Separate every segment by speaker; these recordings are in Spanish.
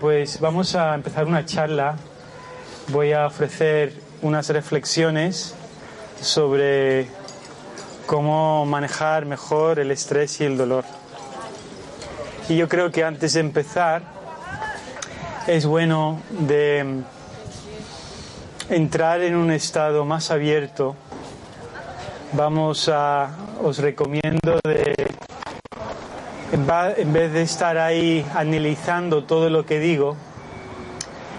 Speaker 1: Pues vamos a empezar una charla. Voy a ofrecer unas reflexiones sobre cómo manejar mejor el estrés y el dolor. Y yo creo que antes de empezar es bueno de entrar en un estado más abierto. Vamos a, os recomiendo de en vez de estar ahí analizando todo lo que digo,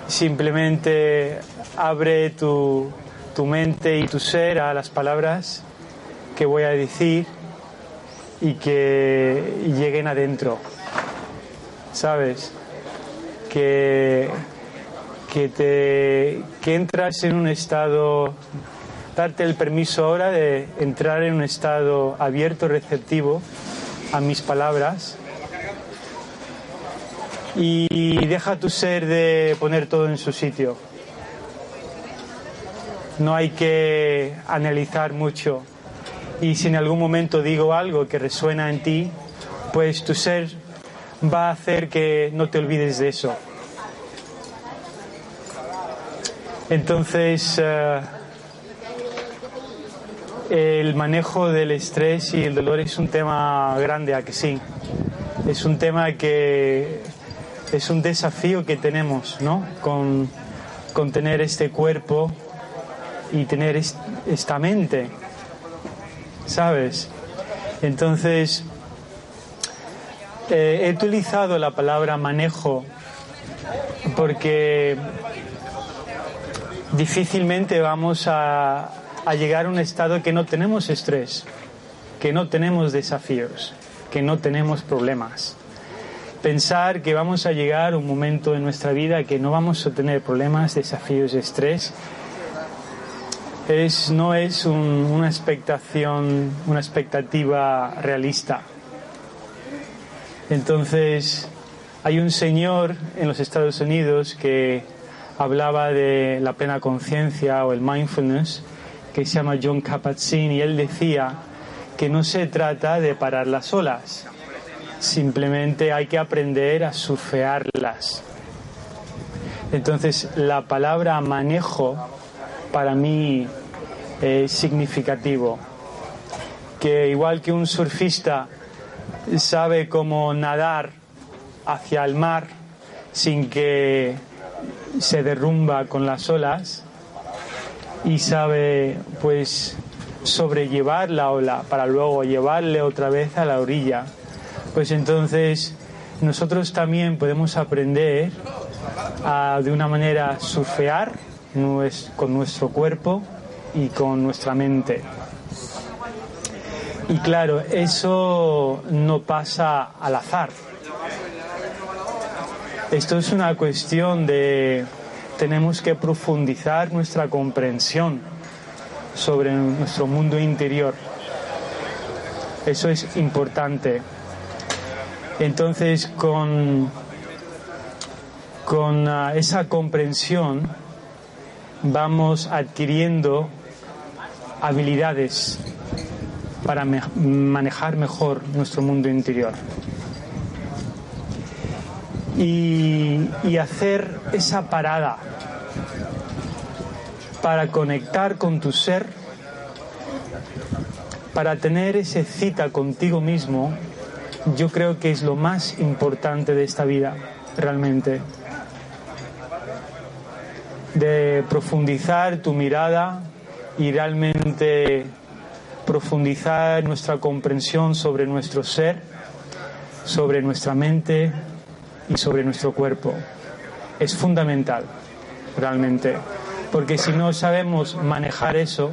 Speaker 1: simplemente abre tu, tu mente y tu ser a las palabras que voy a decir y que lleguen adentro. ¿Sabes? Que, que, te, que entras en un estado, darte el permiso ahora de entrar en un estado abierto, receptivo a mis palabras y deja tu ser de poner todo en su sitio. No hay que analizar mucho y si en algún momento digo algo que resuena en ti, pues tu ser va a hacer que no te olvides de eso. Entonces, eh, el manejo del estrés y el dolor es un tema grande, ¿a que sí? Es un tema que es un desafío que tenemos, ¿no? Con, tener este cuerpo y tener est- esta mente, ¿sabes? Entonces, eh, he utilizado la palabra manejo porque difícilmente vamos a, a llegar a un estado que no tenemos estrés, que no tenemos desafíos, que no tenemos problemas. Pensar que vamos a llegar a un momento en nuestra vida que no vamos a tener problemas, desafíos, estrés, es, no es un- una expectación, una expectativa realista. Entonces, hay un señor en los Estados Unidos que hablaba de la plena conciencia o el mindfulness, que se llama John Kabat-Zinn, y él decía que no se trata de parar las olas, simplemente hay que aprender a surfearlas. Entonces, la palabra manejo para mí es significativo, que igual que un surfista sabe cómo nadar hacia el mar sin que se derrumba con las olas y sabe pues sobrellevar la ola para luego llevarle otra vez a la orilla. Pues entonces nosotros también podemos aprender a de una manera surfear con nuestro cuerpo y con nuestra mente. Y claro eso no pasa al azar. Esto es una cuestión de tenemos que profundizar nuestra comprensión sobre nuestro mundo interior. Eso es importante. Entonces, con, con ah, esa comprensión vamos adquiriendo habilidades para manejar mejor nuestro mundo interior. Y, hacer esa parada para conectar con tu ser, para tener esa cita contigo mismo, yo creo que es lo más importante de esta vida, realmente. De profundizar tu mirada y realmente profundizar nuestra comprensión sobre nuestro ser, sobre nuestra mente y sobre nuestro cuerpo. Es fundamental, realmente, porque si no sabemos manejar eso,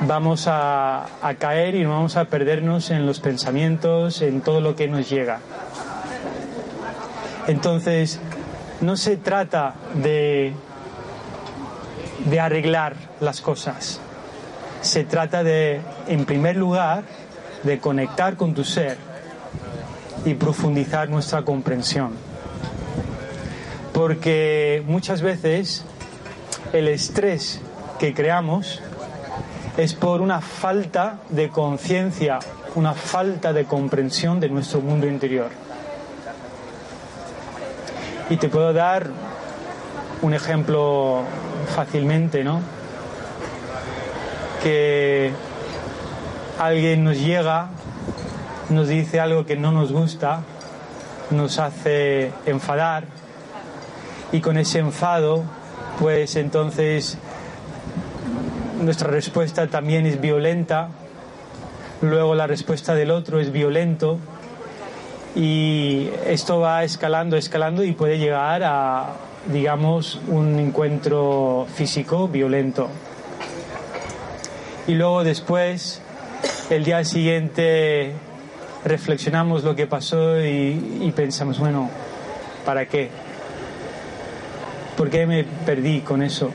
Speaker 1: vamos a, caer y vamos a perdernos en los pensamientos, en todo lo que nos llega. Entonces, no se trata de, de arreglar las cosas, se trata de, en primer lugar, de conectar con tu ser y profundizar nuestra comprensión. Porque muchas veces el estrés que creamos es por una falta de conciencia, una falta de comprensión de nuestro mundo interior. Y te puedo dar un ejemplo fácilmente, ¿no? que alguien nos llega, nos dice algo que no nos gusta, nos hace enfadar y con ese enfado, pues entonces nuestra respuesta también es violenta, luego la respuesta del otro es violento y esto va escalando, escalando y puede llegar a, digamos, un encuentro físico violento. Y luego después, el día siguiente, reflexionamos lo que pasó y, pensamos, bueno, ¿para qué? ¿Por qué me perdí con eso?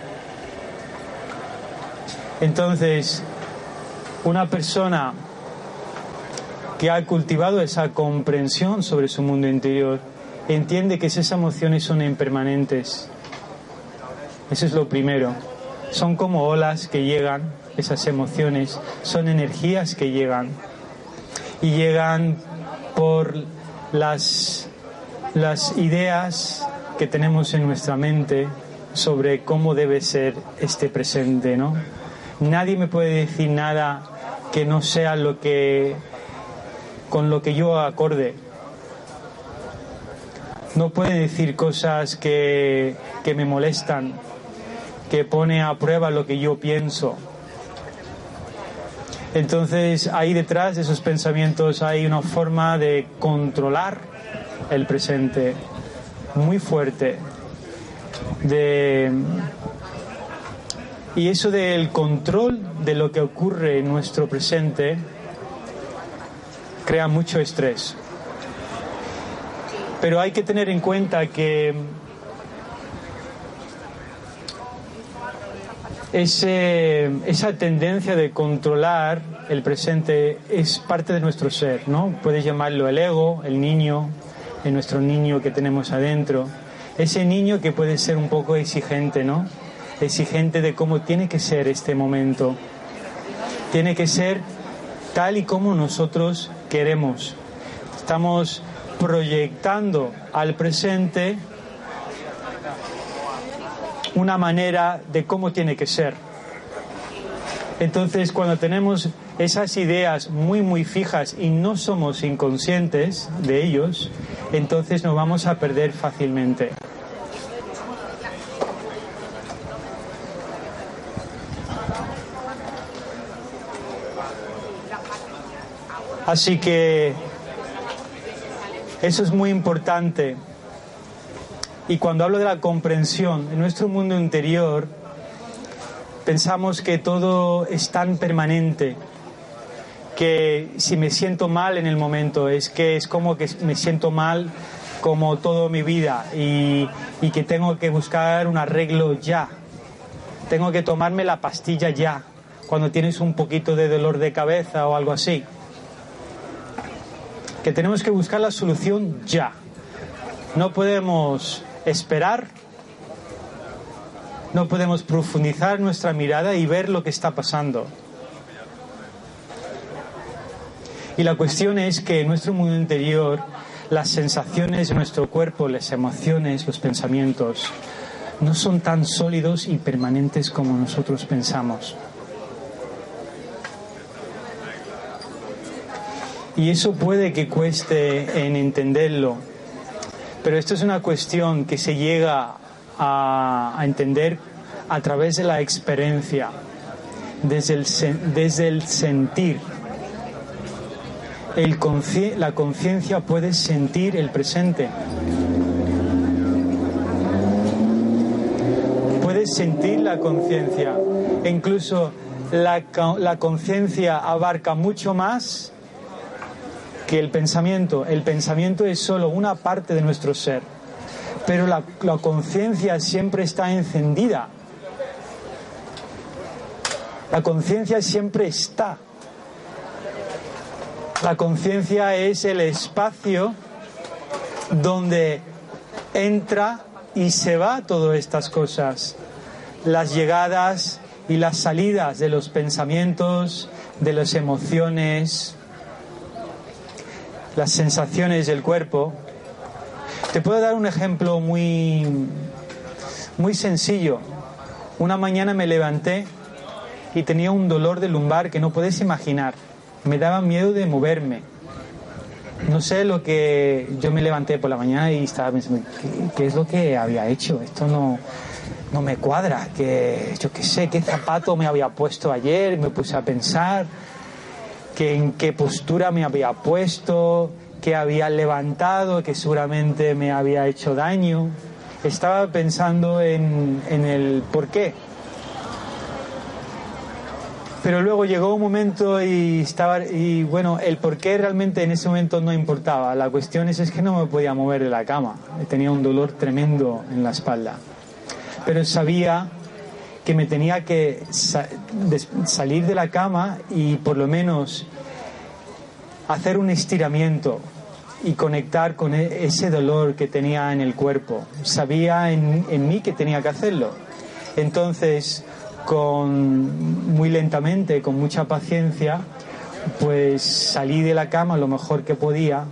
Speaker 1: Entonces, una persona que ha cultivado esa comprensión sobre su mundo interior entiende que esas emociones son impermanentes. Eso es lo primero. Son como olas que llegan esas emociones, son energías que llegan y llegan por las, las ideas que tenemos en nuestra mente sobre cómo debe ser este presente, ¿no? Nadie me puede decir nada que no sea lo que con lo que yo acorde. No puede decir cosas que, que me molestan, que pone a prueba lo que yo pienso. Entonces ahí detrás de esos pensamientos hay una forma de controlar el presente muy fuerte. De... Y eso del control de lo que ocurre en nuestro presente crea mucho estrés. Pero hay que tener en cuenta que esa tendencia de controlar el presente es parte de nuestro ser, ¿no? Puedes llamarlo el ego, el niño, el nuestro niño que tenemos adentro. Ese niño que puede ser un poco exigente, ¿no? Exigente de cómo tiene que ser este momento. Tiene que ser tal y como nosotros queremos. Estamos proyectando al presente una manera de cómo tiene que ser. Entonces, cuando tenemos esas ideas muy, muy fijas y no somos inconscientes de ellos, entonces nos vamos a perder fácilmente. Así que eso es muy importante y cuando hablo de la comprensión, en nuestro mundo interior pensamos que todo es tan permanente, que si me siento mal en el momento, es que es como que me siento mal como toda mi vida y, y que tengo que buscar un arreglo ya. Tengo que tomarme la pastilla ya, cuando tienes un poquito de dolor de cabeza o algo así. Que tenemos que buscar la solución ya. No podemos esperar, no podemos profundizar nuestra mirada y ver lo que está pasando. Y la cuestión es que en nuestro mundo interior las sensaciones de nuestro cuerpo, las emociones, los pensamientos, no son tan sólidos y permanentes como nosotros pensamos. Y eso puede que cueste en entenderlo, pero esto es una cuestión que se llega a, entender a través de la experiencia, desde el, desde el sentir. La conciencia puede sentir el presente. Puedes sentir la conciencia. Incluso la, la conciencia abarca mucho más que el pensamiento, el pensamiento es solo una parte de nuestro ser, pero la, conciencia siempre está encendida. La conciencia siempre está. La conciencia es el espacio donde entra y se va todas estas cosas. Las llegadas y las salidas de los pensamientos, de las emociones, las sensaciones del cuerpo. Te puedo dar un ejemplo muy, muy sencillo. Una mañana me levanté y tenía un dolor de lumbar que no puedes imaginar. Me daba miedo de moverme. No sé lo que yo me levanté por la mañana y estaba pensando, ¿qué, es lo que había hecho? Esto no, no me cuadra. Que, yo qué sé, qué zapato me había puesto ayer. Me puse a pensar que en qué postura me había puesto, que había levantado, que seguramente me había hecho daño. Estaba pensando en, en el por qué. Pero luego llegó un momento y estaba y bueno, el por qué realmente en ese momento no importaba. La cuestión es, es que no me podía mover de la cama. Tenía un dolor tremendo en la espalda. Pero sabía que me tenía que salir de la cama y por lo menos hacer un estiramiento y conectar con e-, ese dolor que tenía en el cuerpo. Sabía en, en mí que tenía que hacerlo. Entonces, con, muy lentamente, con mucha paciencia, pues salí de la cama lo mejor que podía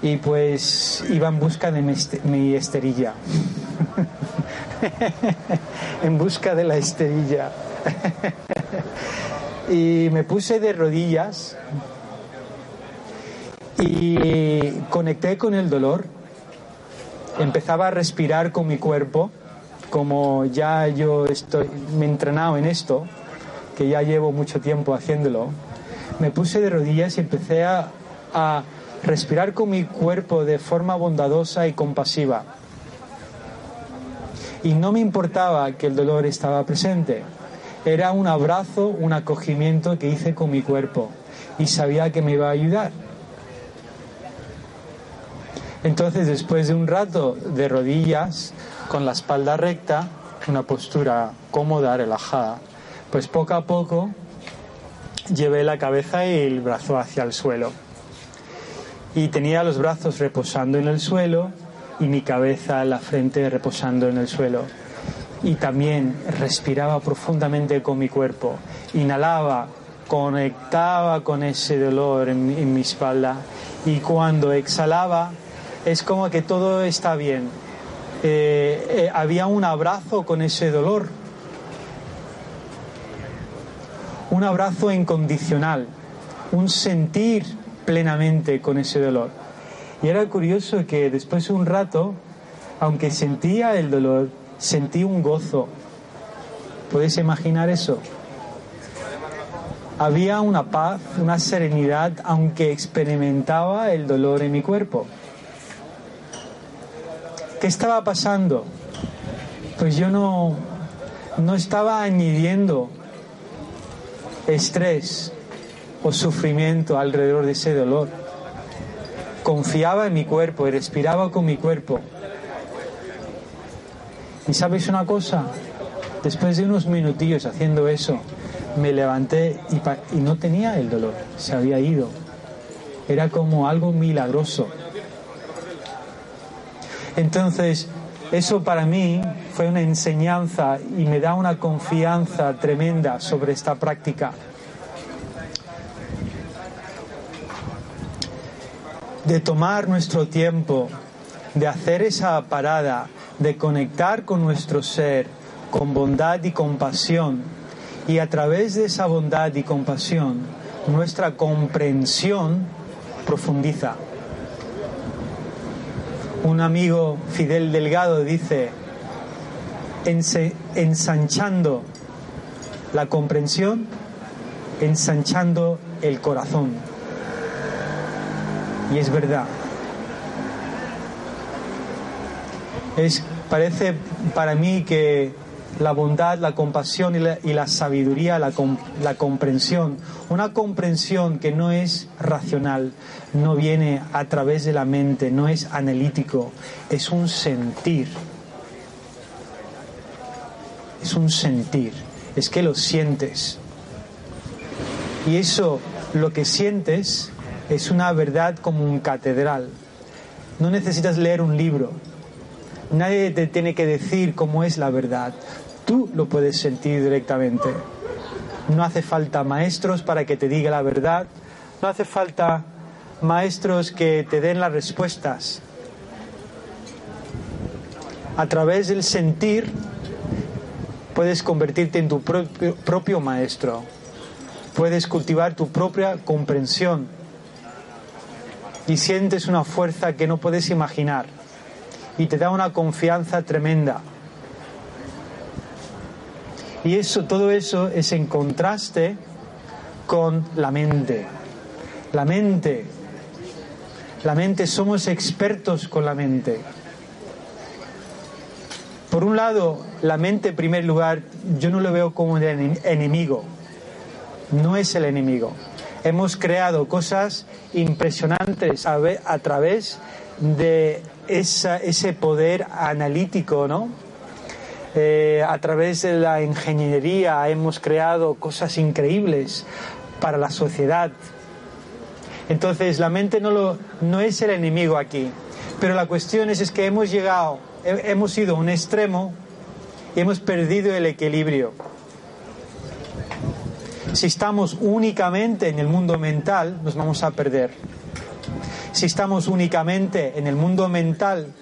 Speaker 1: y pues iba en busca de mi esterilla. en busca de la esterilla. y me puse de rodillas y conecté con el dolor. Empezaba a respirar con mi cuerpo, como ya yo estoy, me he entrenado en esto, que ya llevo mucho tiempo haciéndolo. Me puse de rodillas y empecé a, a respirar con mi cuerpo de forma bondadosa y compasiva y no me importaba que el dolor estaba presente. Era un abrazo, un acogimiento que hice con mi cuerpo y sabía que me iba a ayudar. Entonces, después de un rato de rodillas, con la espalda recta, una postura cómoda, relajada, pues poco a poco llevé la cabeza y el brazo hacia el suelo. Y tenía los brazos reposando en el suelo y mi cabeza, la frente reposando en el suelo. Y también respiraba profundamente con mi cuerpo, inhalaba, conectaba con ese dolor en, mi espalda y cuando exhalaba es como que todo está bien. Eh, eh, había un abrazo con ese dolor, un abrazo incondicional, un sentir plenamente con ese dolor. Y era curioso que después de un rato, aunque sentía el dolor, sentí un gozo. ¿Puedes imaginar eso? Había una paz, una serenidad, aunque experimentaba el dolor en mi cuerpo. ¿Qué estaba pasando? Pues yo no, no estaba añadiendo estrés o sufrimiento alrededor de ese dolor confiaba en mi cuerpo y respiraba con mi cuerpo. Y sabes una cosa, después de unos minutillos haciendo eso, me levanté y no tenía el dolor, se había ido. Era como algo milagroso. Entonces, eso para mí fue una enseñanza y me da una confianza tremenda sobre esta práctica. De tomar nuestro tiempo, de hacer esa parada, de conectar con nuestro ser con bondad y compasión. Y a través de esa bondad y compasión, nuestra comprensión profundiza. Un amigo Fidel Delgado dice, ensanchando la comprensión, ensanchando el corazón. Y es verdad. Es, parece para mí que la bondad, la compasión y la, sabiduría, la, la, comprensión. Una comprensión que no es racional, no viene a través de la mente, no es analítico, es un sentir. Es un sentir, es que lo sientes. Y eso, lo que sientes, es una verdad como un catedral. No necesitas leer un libro, Nadie te tiene que decir cómo es la verdad. Tú lo puedes sentir directamente. No hace falta maestros para que te diga la verdad. No hace falta maestros que te den las respuestas. A través del sentir puedes convertirte en tu propio, propio maestro. Puedes cultivar tu propia comprensión. Y sientes una fuerza que no puedes imaginar y te da una confianza tremenda. Y eso, todo eso es en contraste con la mente. La mente, la mente, somos expertos con la mente. Por un lado, la mente en primer lugar, yo no lo veo como un enemigo. No es el enemigo. Hemos creado cosas impresionantes a, través de ese poder analítico, ¿no? Eh, a través de la ingeniería hemos creado cosas increíbles para la sociedad. Entonces la mente no, lo, no es el enemigo aquí, pero la cuestión es, es que hemos llegado, hemos ido a un extremo y hemos perdido el equilibrio. Si estamos únicamente en el mundo mental, nos vamos a perder si estamos únicamente en el mundo mental,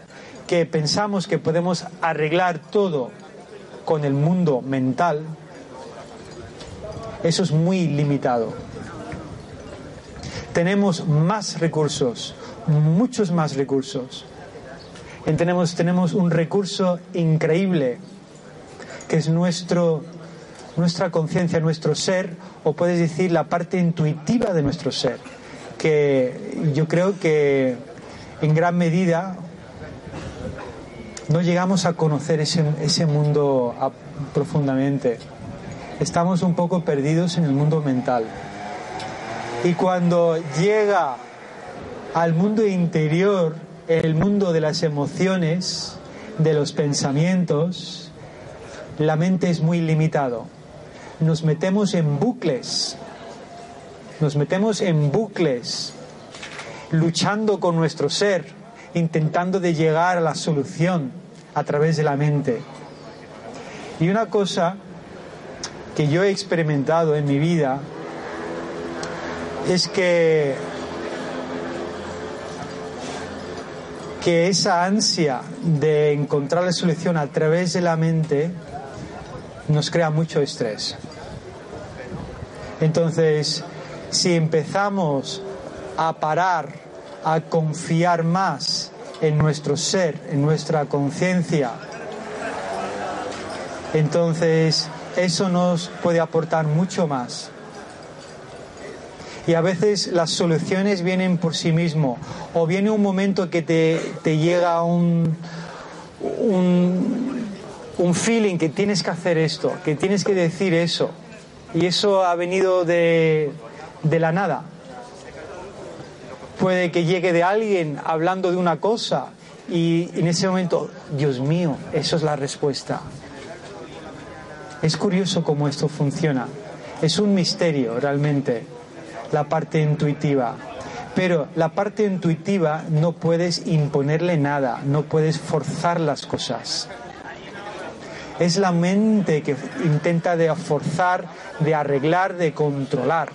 Speaker 1: que pensamos que podemos arreglar todo con el mundo mental, eso es muy limitado. Tenemos más recursos, muchos más recursos. tenemos, tenemos un recurso increíble, que es nuestro, nuestra conciencia, nuestro ser, o puedes decir la parte intuitiva de nuestro ser que yo creo que en gran medida no llegamos a conocer ese, ese mundo profundamente. Estamos un poco perdidos en el mundo mental. Y cuando llega al mundo interior, el mundo de las emociones, de los pensamientos, la mente es muy limitado. Nos metemos en bucles nos metemos en bucles, luchando con nuestro ser, intentando de llegar a la solución a través de la mente. Y una cosa que yo he experimentado en mi vida es que que esa ansia de encontrar la solución a través de la mente nos crea mucho estrés. Entonces, si empezamos a parar, a confiar más en nuestro ser, en nuestra conciencia, entonces eso nos puede aportar mucho más. Y a veces las soluciones vienen por sí mismo, o viene un momento que te, llega un, un, un feeling que tienes que hacer esto, que tienes que decir eso. Y eso ha venido de, de la nada. Puede que llegue de alguien hablando de una cosa y en ese momento, Dios mío, eso es la respuesta. Es curioso cómo esto funciona. Es un misterio realmente la parte intuitiva. Pero la parte intuitiva no puedes imponerle nada, no puedes forzar las cosas. Es la mente que intenta de forzar, de arreglar, de controlar.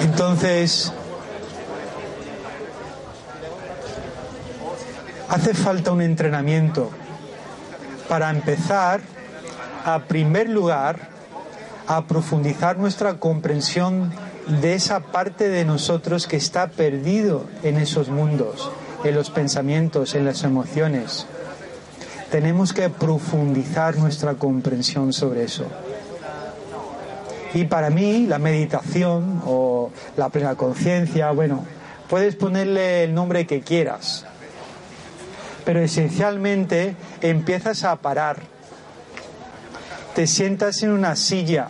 Speaker 1: Entonces, hace falta un entrenamiento para empezar a primer lugar a profundizar nuestra comprensión de esa parte de nosotros que está perdido en esos mundos, en los pensamientos, en las emociones. Tenemos que profundizar nuestra comprensión sobre eso. Y para mí la meditación o la plena conciencia, bueno, puedes ponerle el nombre que quieras, pero esencialmente empiezas a parar. Te sientas en una silla,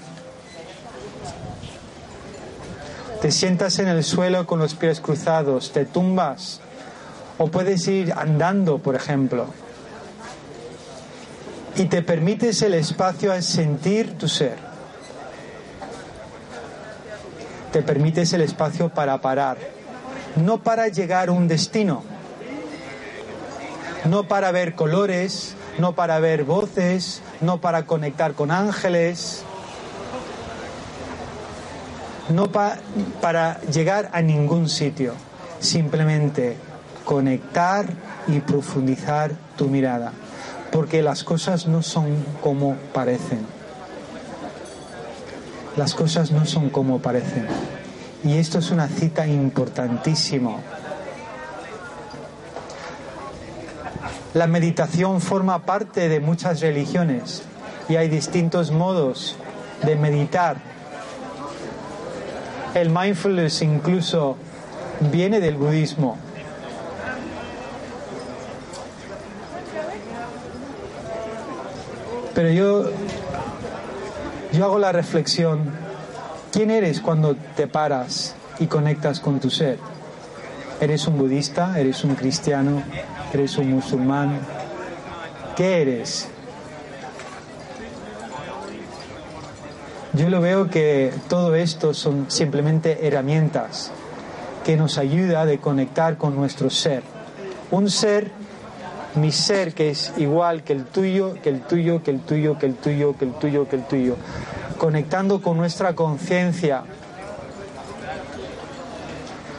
Speaker 1: te sientas en el suelo con los pies cruzados, te tumbas o puedes ir andando, por ejemplo. Y te permites el espacio a sentir tu ser. Te permites el espacio para parar, no para llegar a un destino, no para ver colores, no para ver voces, no para conectar con ángeles, no para llegar a ningún sitio, simplemente conectar y profundizar tu mirada, porque las cosas no son como parecen. Las cosas no son como parecen. Y esto es una cita importantísima La meditación forma parte de muchas religiones y hay distintos modos de meditar. El mindfulness incluso viene del budismo. Pero yo, yo hago la reflexión, ¿quién eres cuando te paras y conectas con tu ser? ¿Eres un budista? ¿Eres un cristiano? ¿Eres un musulmán? ¿Qué eres? Yo lo veo que todo esto son simplemente herramientas que nos ayuda a conectar con nuestro ser. Un ser, mi ser que es igual que el tuyo, que el tuyo, que el tuyo, que el tuyo, que el tuyo, que el tuyo. Conectando con nuestra conciencia,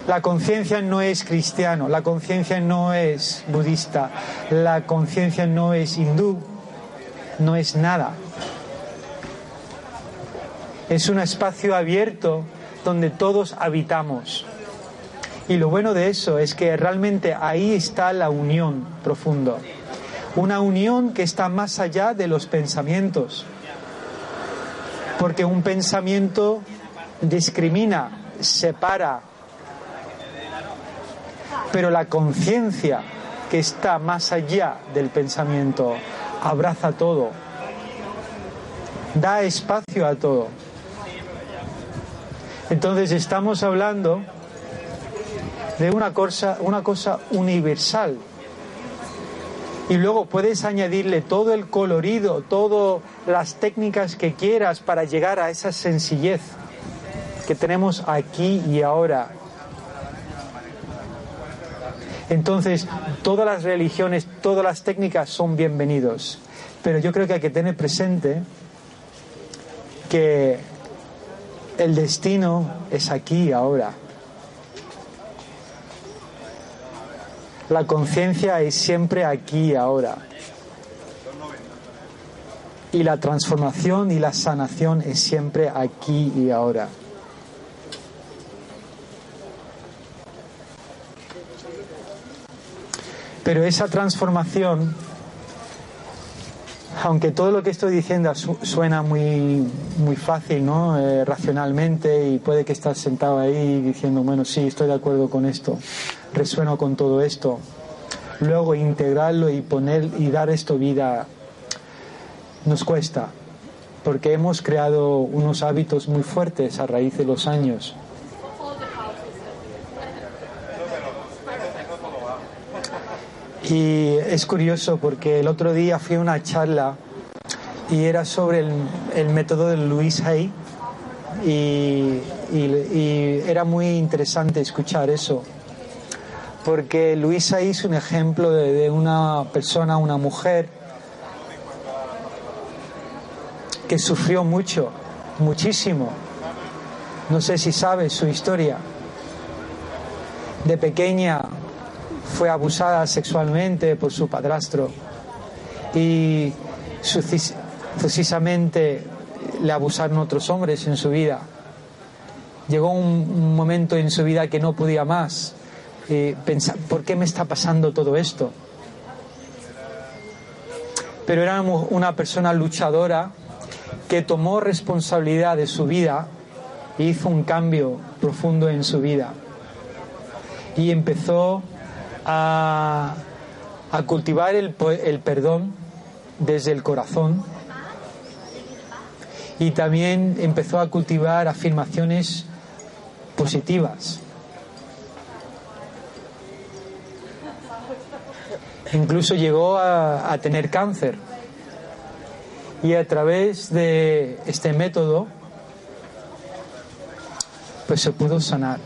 Speaker 1: la conciencia no es cristiano, la conciencia no es budista, la conciencia no es hindú, no es nada. Es un espacio abierto donde todos habitamos. Y lo bueno de eso es que realmente ahí está la unión profunda. Una unión que está más allá de los pensamientos. Porque un pensamiento discrimina, separa, pero la conciencia que está más allá del pensamiento abraza todo, da espacio a todo. Entonces estamos hablando de una cosa, una cosa universal. Y luego puedes añadirle todo el colorido, todas las técnicas que quieras para llegar a esa sencillez que tenemos aquí y ahora entonces, todas las religiones, todas las técnicas son bienvenidos. Pero yo creo que hay que tener presente que el destino es aquí ahora. La conciencia es siempre aquí ahora. Y la transformación y la sanación es siempre aquí y ahora. Pero esa transformación, aunque todo lo que estoy diciendo suena muy, muy fácil, ¿no? Eh, racionalmente, y puede que estás sentado ahí diciendo, bueno, sí, estoy de acuerdo con esto, resueno con todo esto. Luego integrarlo y poner y dar esto vida nos cuesta, porque hemos creado unos hábitos muy fuertes a raíz de los años. Y es curioso porque el otro día fui a una charla y era sobre el, método de Luis Hay y, era muy interesante escuchar eso porque Luis Hay es un ejemplo de, una persona, una mujer que sufrió mucho, muchísimo, No sé si sabes su historia. De pequeña fue abusada sexualmente por su padrastro y sucisamente le abusaron otros hombres en su vida. Llegó un momento en su vida que no podía más pensar, ¿por qué me está pasando todo esto? Pero era una persona luchadora que tomó responsabilidad de su vida e hizo un cambio profundo en su vida. Y empezó a, a cultivar el, el perdón desde el corazón y también empezó a cultivar afirmaciones positivas. Incluso llegó a, tener cáncer. Y a través de este método, pues se pudo sanar.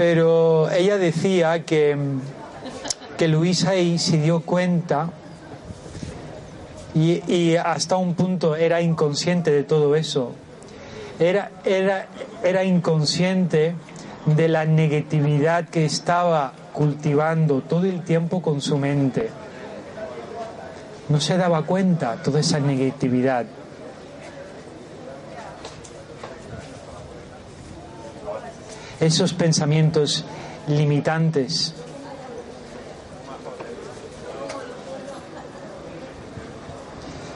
Speaker 1: Pero ella decía que, que Luisa ahí se dio cuenta y, y, hasta un punto era inconsciente de todo eso. Era, era, era inconsciente de la negatividad que estaba cultivando todo el tiempo con su mente. No se daba cuenta toda esa negatividad. Esos pensamientos limitantes.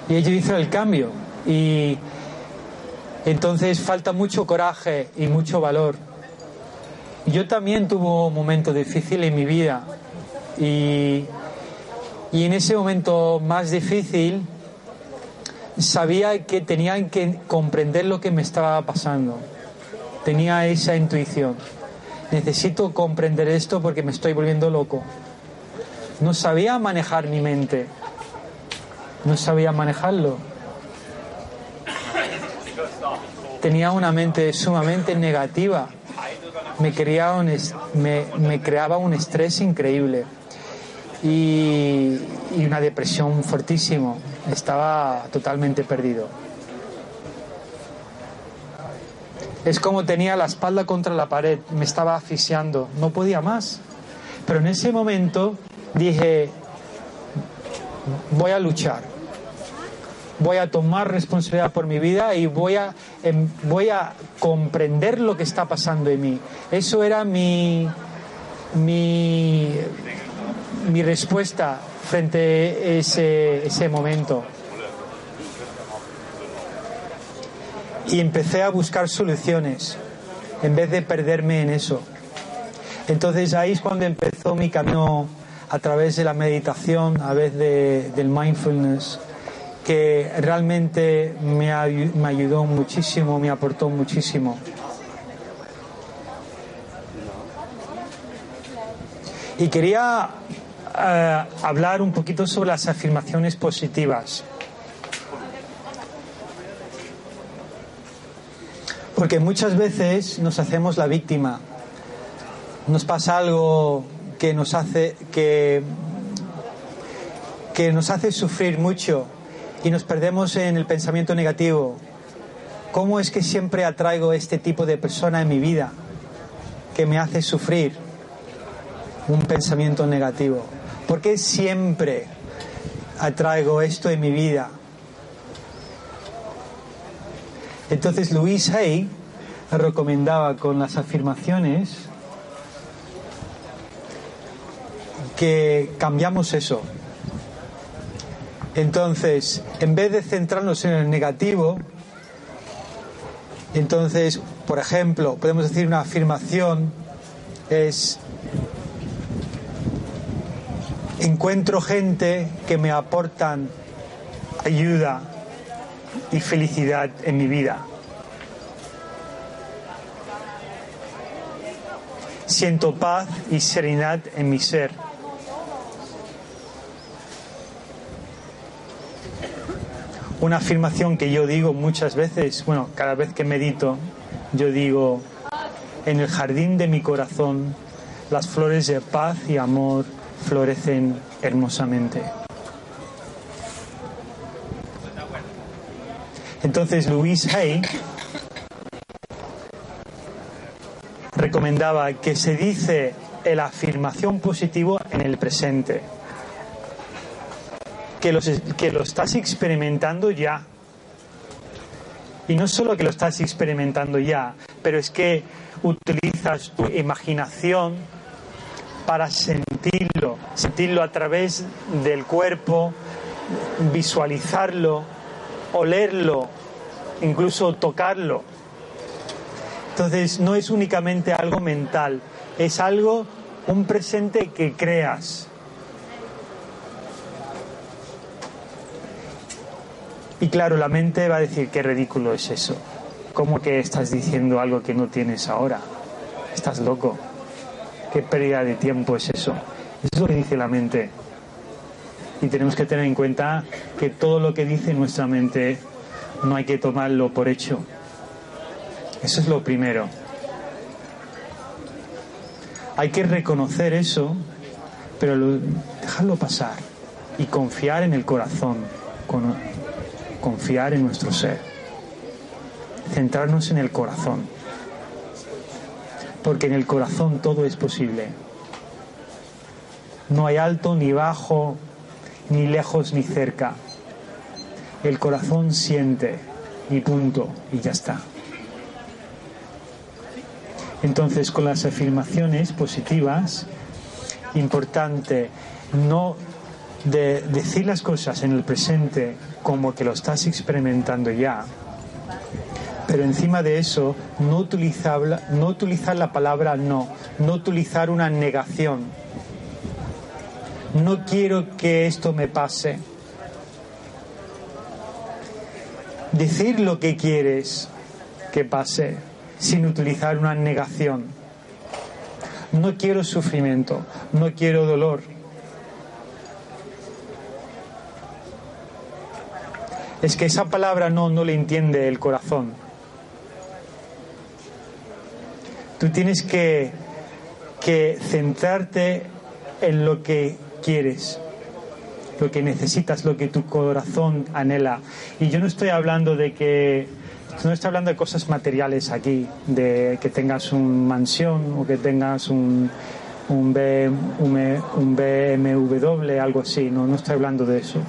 Speaker 1: Y ella hizo el cambio. Y entonces falta mucho coraje y mucho valor yo también tuve un momento difícil en mi vida y, y en ese momento más difícil sabía que tenía que comprender lo que me estaba pasando. Tenía esa intuición. Necesito comprender esto porque me estoy volviendo loco. No sabía manejar mi mente. No sabía manejarlo. Tenía una mente sumamente negativa me, creaba un, estrés increíble y, y una depresión fortísimo. Estaba totalmente perdido. Es como tenía la espalda contra la pared, me estaba asfixiando, no podía más. Pero en ese momento dije, voy a luchar voy a tomar responsabilidad por mi vida y voy a, em, voy a comprender lo que está pasando en mí. Eso era mi, mi, mi respuesta frente a ese, ese momento. Y empecé a buscar soluciones en vez de perderme en eso. Entonces ahí es cuando empezó mi camino a través de la meditación, a través de, del mindfulness que realmente me, ayudó muchísimo, me aportó muchísimo. Y quería eh, hablar un poquito sobre las afirmaciones positivas. Porque muchas veces nos hacemos la víctima. Nos pasa algo que nos hace que, nos hace sufrir mucho y nos perdemos en el pensamiento negativo. ¿Cómo es que siempre atraigo este tipo de persona en mi vida que me hace sufrir un pensamiento negativo? ¿Por qué siempre atraigo esto en mi vida? Entonces Luis Hay recomendaba con las afirmaciones que cambiamos eso, entonces, en vez de centrarnos en el negativo, entonces, por ejemplo, podemos decir una afirmación es encuentro gente que me aportan ayuda y felicidad en mi vida. Siento paz y serenidad en mi ser. una afirmación que yo digo muchas veces, bueno, cada vez que medito, yo digo, en el jardín de mi corazón las flores de paz y amor florecen hermosamente. Entonces Louise Hay recomendaba que se dice el afirmación positivo en el presente, que, los, que lo estás experimentando ya. Y no solo que lo estás experimentando ya, pero es que utilizas tu imaginación para sentirlo, sentirlo a través del cuerpo, visualizarlo, olerlo, incluso tocarlo. Entonces no es únicamente algo mental, es algo, un presente que creas. Y claro, la mente va a decir, qué ridículo es eso. ¿Cómo que estás diciendo algo que no tienes ahora? Estás loco. ¿Qué pérdida de tiempo es eso? Eso es lo que dice la mente. Y tenemos que tener en cuenta que todo lo que dice nuestra mente no hay que tomarlo por hecho. Eso es lo primero. Hay que reconocer eso, pero dejarlo pasar y confiar en el corazón, confiar en nuestro ser, centrarnos en el corazón, porque en el corazón todo es posible. No hay alto ni bajo, ni lejos ni cerca. El corazón siente y punto, y ya está. Entonces, con las afirmaciones positivas, importante no de decir las cosas en el presente como que lo estás experimentando ya, pero encima de eso no utilizar, no utilizar la palabra no, no utilizar una negación. No quiero que esto me pase. Decir lo que quieres que pase sin utilizar una negación. No quiero sufrimiento, no quiero dolor. Es que esa palabra no, no le entiende el corazón. Tú tienes que, que centrarte en lo que quieres, lo que necesitas, lo que tu corazón anhela. Y yo no estoy hablando de que no estoy hablando de cosas materiales aquí, de que tengas una mansión o que tengas un, un, BMW, algo así, no, no estoy hablando de eso.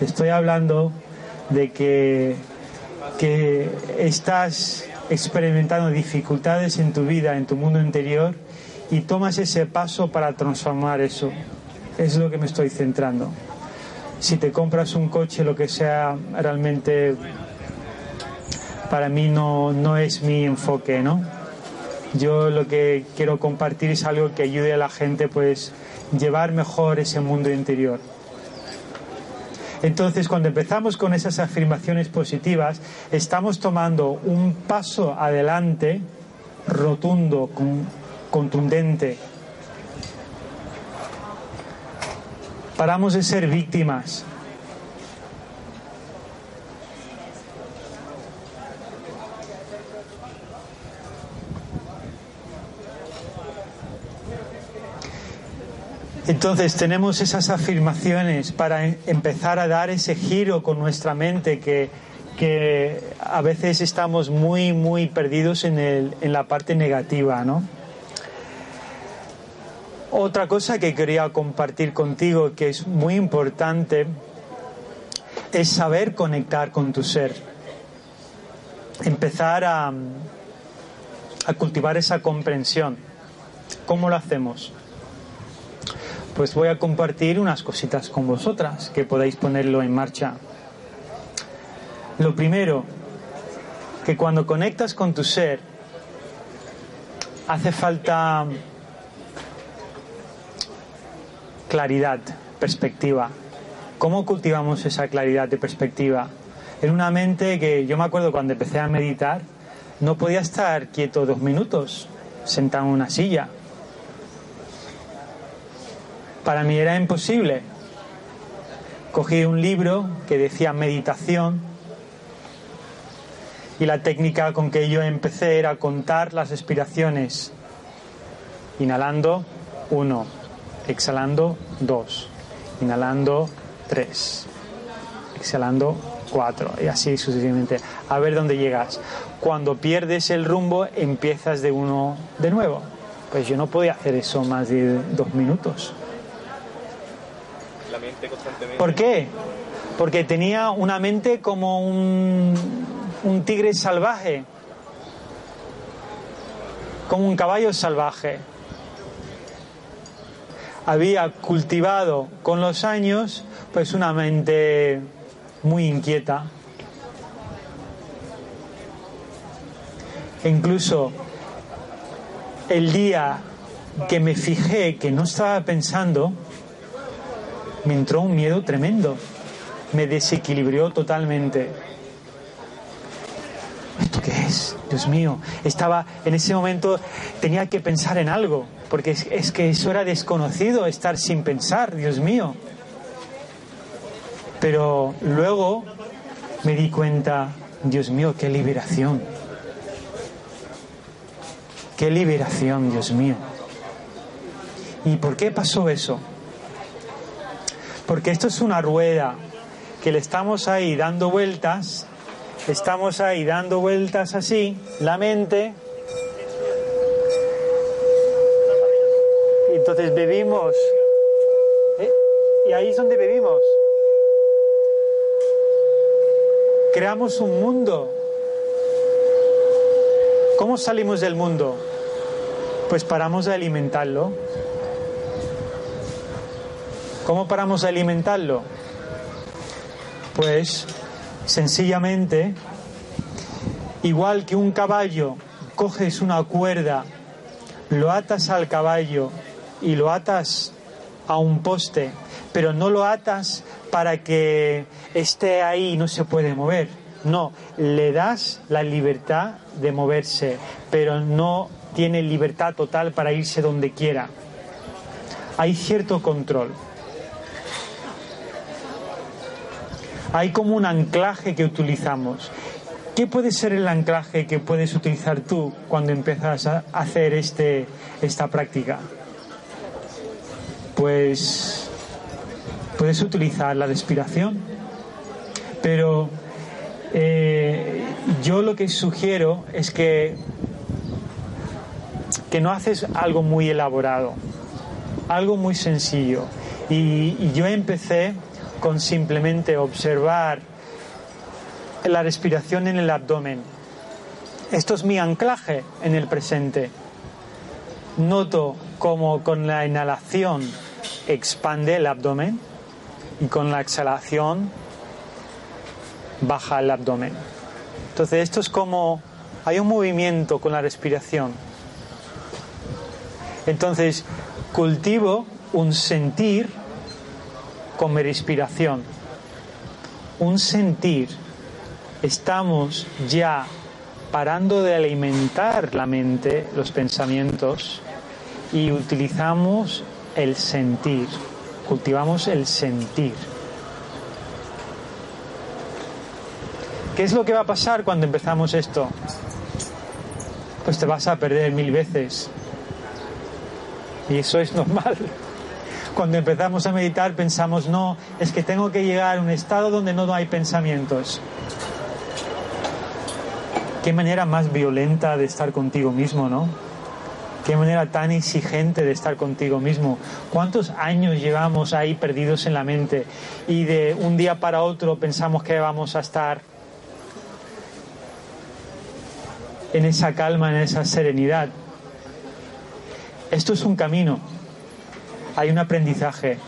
Speaker 1: Estoy hablando de que, que estás experimentando dificultades en tu vida, en tu mundo interior, y tomas ese paso para transformar eso. Es lo que me estoy centrando. Si te compras un coche, lo que sea realmente para mí no, no es mi enfoque, ¿no? Yo lo que quiero compartir es algo que ayude a la gente pues llevar mejor ese mundo interior. Entonces, cuando empezamos con esas afirmaciones positivas, estamos tomando un paso adelante rotundo, contundente. Paramos de ser víctimas Entonces tenemos esas afirmaciones para empezar a dar ese giro con nuestra mente que, a veces estamos muy, muy perdidos en, el, en la parte negativa, ¿no? Otra cosa que quería compartir contigo que es muy importante es saber conectar con tu ser. Empezar a, cultivar esa comprensión. ¿Cómo lo hacemos? pues voy a compartir unas cositas con vosotras que podáis ponerlo en marcha. Lo primero, que cuando conectas con tu ser, hace falta claridad, perspectiva. ¿Cómo cultivamos esa claridad de perspectiva? En una mente que yo me acuerdo cuando empecé a meditar, no podía estar quieto dos minutos, sentado en una silla para mí era imposible. Cogí un libro que decía meditación y la técnica con que yo empecé era contar las respiraciones. Inhalando, uno. Exhalando, dos. Inhalando, tres. Exhalando, cuatro y así sucesivamente, a ver dónde llegas. Cuando pierdes el rumbo, empiezas de uno de nuevo. Pues yo no podía hacer eso más de dos minutos.
Speaker 2: La mente constantemente.
Speaker 1: ¿Por qué? Porque tenía una mente como un, un tigre salvaje, como un caballo salvaje. Había cultivado con los años pues una mente muy inquieta. E incluso el día que me fijé que no estaba pensando, me entró un miedo tremendo. Me desequilibró totalmente. ¿Esto qué es? Dios mío. Estaba en ese momento, tenía que pensar en algo, porque es, que eso era desconocido, estar sin pensar, Dios mío. Pero luego me di cuenta, Dios mío, qué liberación. Qué liberación, Dios mío. ¿Y por qué pasó eso? Porque esto es una rueda que le estamos ahí dando vueltas, estamos ahí dando vueltas así, la mente. Entonces bebimos. ¿eh? Y ahí es donde bebimos. Creamos un mundo. ¿Cómo salimos del mundo? Pues paramos de alimentarlo. ¿Cómo paramos de alimentarlo? Pues sencillamente, igual que un caballo, coges una cuerda, lo atas al caballo y lo atas a un poste, pero no lo atas para que esté ahí y no se puede mover. No, le das la libertad de moverse, pero no tiene libertad total para irse donde quiera. Hay cierto control. Hay como un anclaje que utilizamos. ¿Qué puede ser el anclaje que puedes utilizar tú cuando empiezas a hacer este, esta práctica? Pues puedes utilizar la respiración, pero eh, yo lo que sugiero es que, que no haces algo muy elaborado, algo muy sencillo. Y, y yo empecé con simplemente observar la respiración en el abdomen. Esto es mi anclaje en el presente. Noto como con la inhalación expande el abdomen y con la exhalación baja el abdomen. Entonces esto es como hay un movimiento con la respiración. Entonces cultivo un sentir con mi respiración. Un sentir. Estamos ya parando de alimentar la mente, los pensamientos, y utilizamos el sentir. Cultivamos el sentir. ¿Qué es lo que va a pasar cuando empezamos esto? Pues te vas a perder mil veces. Y eso es normal. Cuando empezamos a meditar pensamos, no, es que tengo que llegar a un estado donde no hay pensamientos. Qué manera más violenta de estar contigo mismo, ¿no? Qué manera tan exigente de estar contigo mismo. ¿Cuántos años llevamos ahí perdidos en la mente y de un día para otro pensamos que vamos a estar en esa calma, en esa serenidad? Esto es un camino, hay un aprendizaje,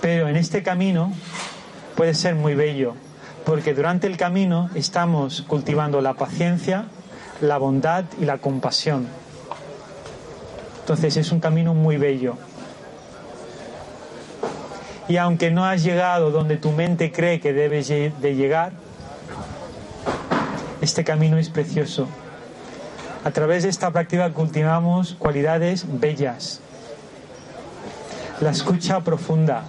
Speaker 1: pero en este camino puede ser muy bello, porque durante el camino estamos cultivando la paciencia, la bondad y la compasión. Entonces es un camino muy bello. Y aunque no has llegado donde tu mente cree que debes de llegar, este camino es precioso. A través de esta práctica cultivamos cualidades bellas. La escucha profunda.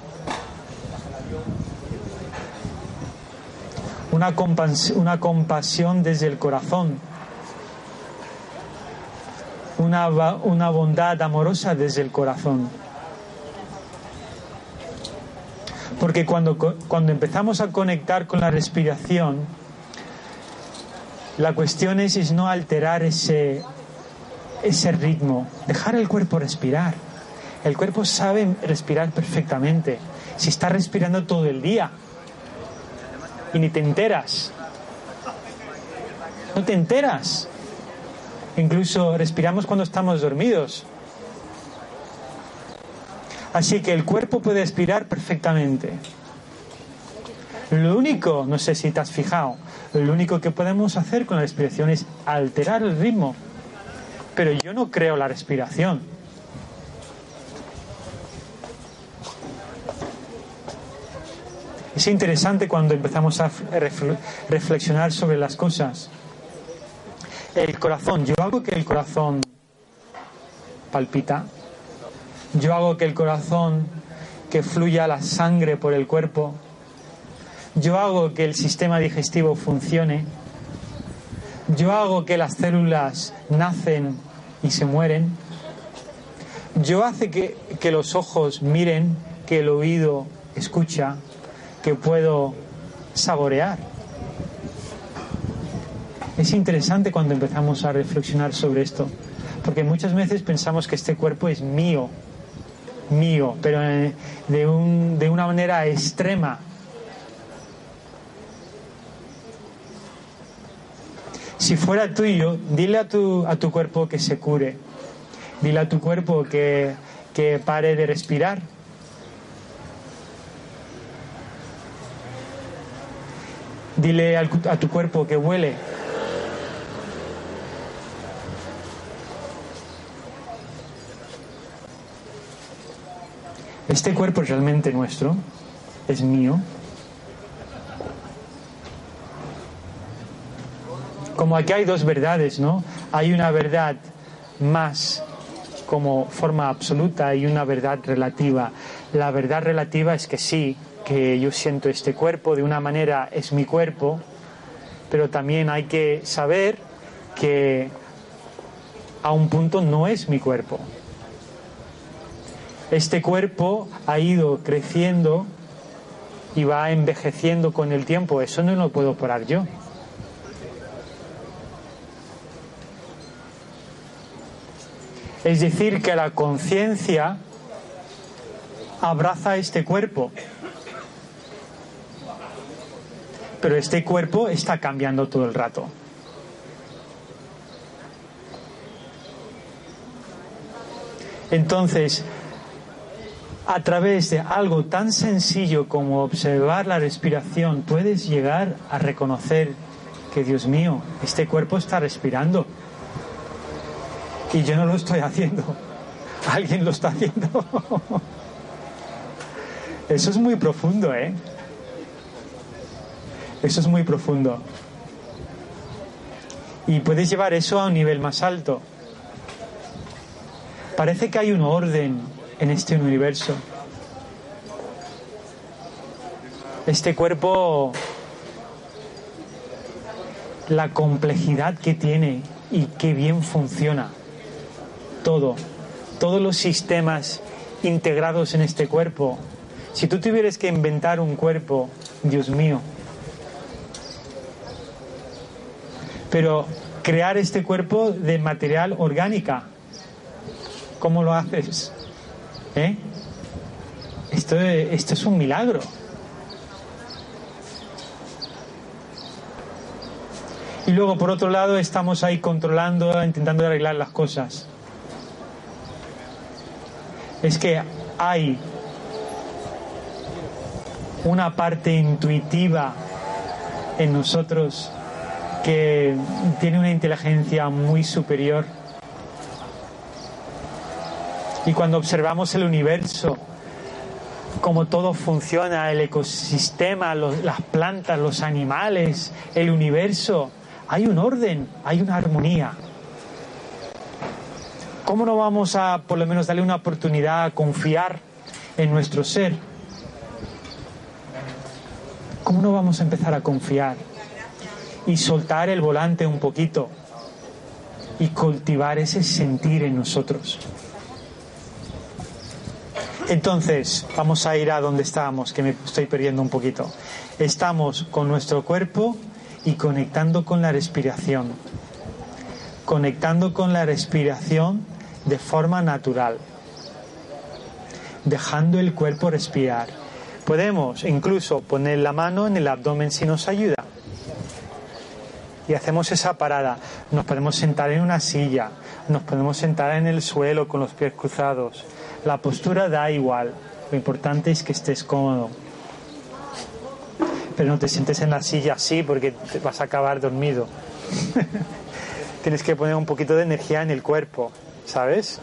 Speaker 1: Una, compas una compasión desde el corazón. Una, una bondad amorosa desde el corazón. Porque cuando, cuando empezamos a conectar con la respiración, la cuestión es, es no alterar ese, ese ritmo, dejar el cuerpo respirar. El cuerpo sabe respirar perfectamente. Si está respirando todo el día y ni te enteras, no te enteras. Incluso respiramos cuando estamos dormidos. Así que el cuerpo puede respirar perfectamente. Lo único, no sé si te has fijado, lo único que podemos hacer con la respiración es alterar el ritmo. Pero yo no creo la respiración. Es interesante cuando empezamos a reflexionar sobre las cosas. El corazón, yo hago que el corazón palpita, yo hago que el corazón, que fluya la sangre por el cuerpo, yo hago que el sistema digestivo funcione, yo hago que las células nacen y se mueren, yo hace que, que los ojos miren, que el oído escucha, que puedo saborear. Es interesante cuando empezamos a reflexionar sobre esto, porque muchas veces pensamos que este cuerpo es mío, mío, pero de, un, de una manera extrema. Si fuera tuyo, dile a tu, a tu cuerpo que se cure. Dile a tu cuerpo que, que pare de respirar. Dile a tu cuerpo que huele. Este cuerpo es realmente nuestro, es mío. Como aquí hay dos verdades, ¿no? Hay una verdad más como forma absoluta y una verdad relativa. La verdad relativa es que sí, que yo siento este cuerpo de una manera es mi cuerpo, pero también hay que saber que a un punto no es mi cuerpo. Este cuerpo ha ido creciendo y va envejeciendo con el tiempo, eso no lo puedo parar yo. Es decir, que la conciencia abraza este cuerpo pero este cuerpo está cambiando todo el rato. Entonces, a través de algo tan sencillo como observar la respiración, puedes llegar a reconocer que, Dios mío, este cuerpo está respirando. Y yo no lo estoy haciendo. Alguien lo está haciendo. Eso es muy profundo, ¿eh? Eso es muy profundo. Y puedes llevar eso a un nivel más alto. Parece que hay un orden en este universo. Este cuerpo, la complejidad que tiene y qué bien funciona. Todo, todos los sistemas integrados en este cuerpo. Si tú tuvieras que inventar un cuerpo, Dios mío, Pero crear este cuerpo de material orgánica, ¿cómo lo haces? ¿Eh? Esto, esto es un milagro. Y luego, por otro lado, estamos ahí controlando, intentando arreglar las cosas. Es que hay una parte intuitiva en nosotros que tiene una inteligencia muy superior. Y cuando observamos el universo, cómo todo funciona, el ecosistema, las plantas, los animales, el universo, hay un orden, hay una armonía. ¿Cómo no vamos a por lo menos darle una oportunidad a confiar en nuestro ser? ¿Cómo no vamos a empezar a confiar? Y soltar el volante un poquito y cultivar ese sentir en nosotros. Entonces, vamos a ir a donde estábamos, que me estoy perdiendo un poquito. Estamos con nuestro cuerpo y conectando con la respiración. Conectando con la respiración de forma natural. Dejando el cuerpo respirar. Podemos incluso poner la mano en el abdomen si nos ayuda. Y hacemos esa parada. Nos podemos sentar en una silla. Nos podemos sentar en el suelo con los pies cruzados. La postura da igual. Lo importante es que estés cómodo. Pero no te sientes en la silla así porque te vas a acabar dormido. Tienes que poner un poquito de energía en el cuerpo, ¿sabes?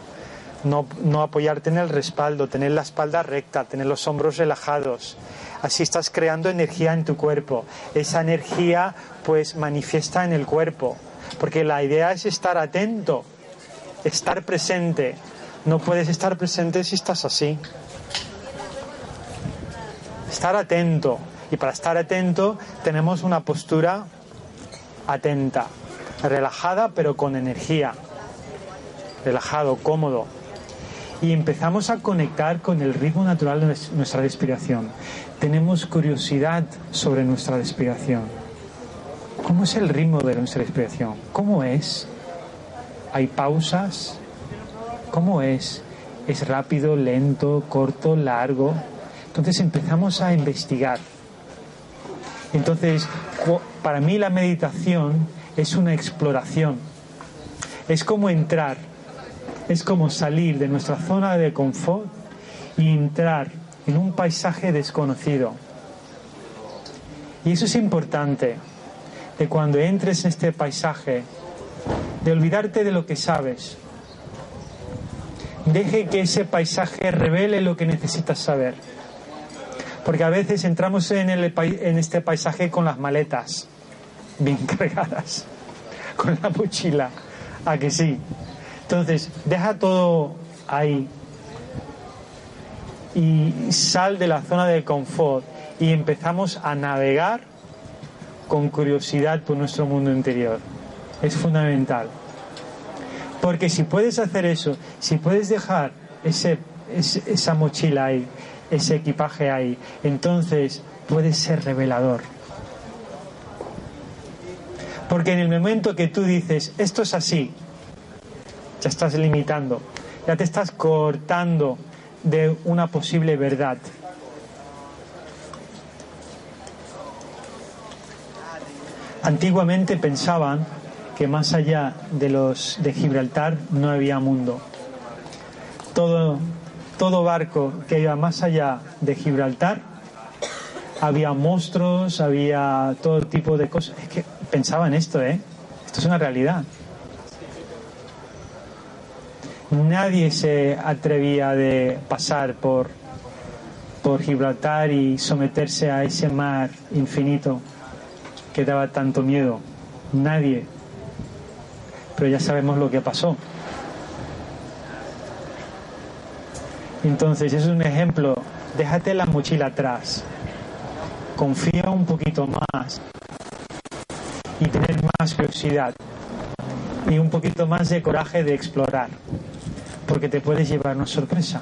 Speaker 1: No, no apoyarte en el respaldo, tener la espalda recta, tener los hombros relajados. Así estás creando energía en tu cuerpo. Esa energía pues manifiesta en el cuerpo. Porque la idea es estar atento, estar presente. No puedes estar presente si estás así. Estar atento. Y para estar atento tenemos una postura atenta, relajada pero con energía. Relajado, cómodo. Y empezamos a conectar con el ritmo natural de nuestra respiración. Tenemos curiosidad sobre nuestra respiración. ¿Cómo es el ritmo de nuestra respiración? ¿Cómo es? ¿Hay pausas? ¿Cómo es? ¿Es rápido, lento, corto, largo? Entonces empezamos a investigar. Entonces, para mí la meditación es una exploración. Es como entrar, es como salir de nuestra zona de confort y entrar en un paisaje desconocido. Y eso es importante, de cuando entres en este paisaje, de olvidarte de lo que sabes. Deje que ese paisaje revele lo que necesitas saber. Porque a veces entramos en, el, en este paisaje con las maletas bien cargadas, con la mochila. ¿A que sí? Entonces, deja todo ahí y sal de la zona de confort y empezamos a navegar con curiosidad por nuestro mundo interior. Es fundamental. Porque si puedes hacer eso, si puedes dejar ese, esa mochila ahí, ese equipaje ahí, entonces puede ser revelador. Porque en el momento que tú dices, esto es así, ya estás limitando, ya te estás cortando de una posible verdad. Antiguamente pensaban que más allá de los de Gibraltar no había mundo. Todo todo barco que iba más allá de Gibraltar, había monstruos, había todo tipo de cosas. Es que pensaba en esto, ¿eh? Esto es una realidad. Nadie se atrevía de pasar por, por Gibraltar y someterse a ese mar infinito que daba tanto miedo. Nadie. Pero ya sabemos lo que pasó. Entonces, es un ejemplo. Déjate la mochila atrás. Confía un poquito más. Y tener más curiosidad. Y un poquito más de coraje de explorar. Porque te puedes llevar una sorpresa.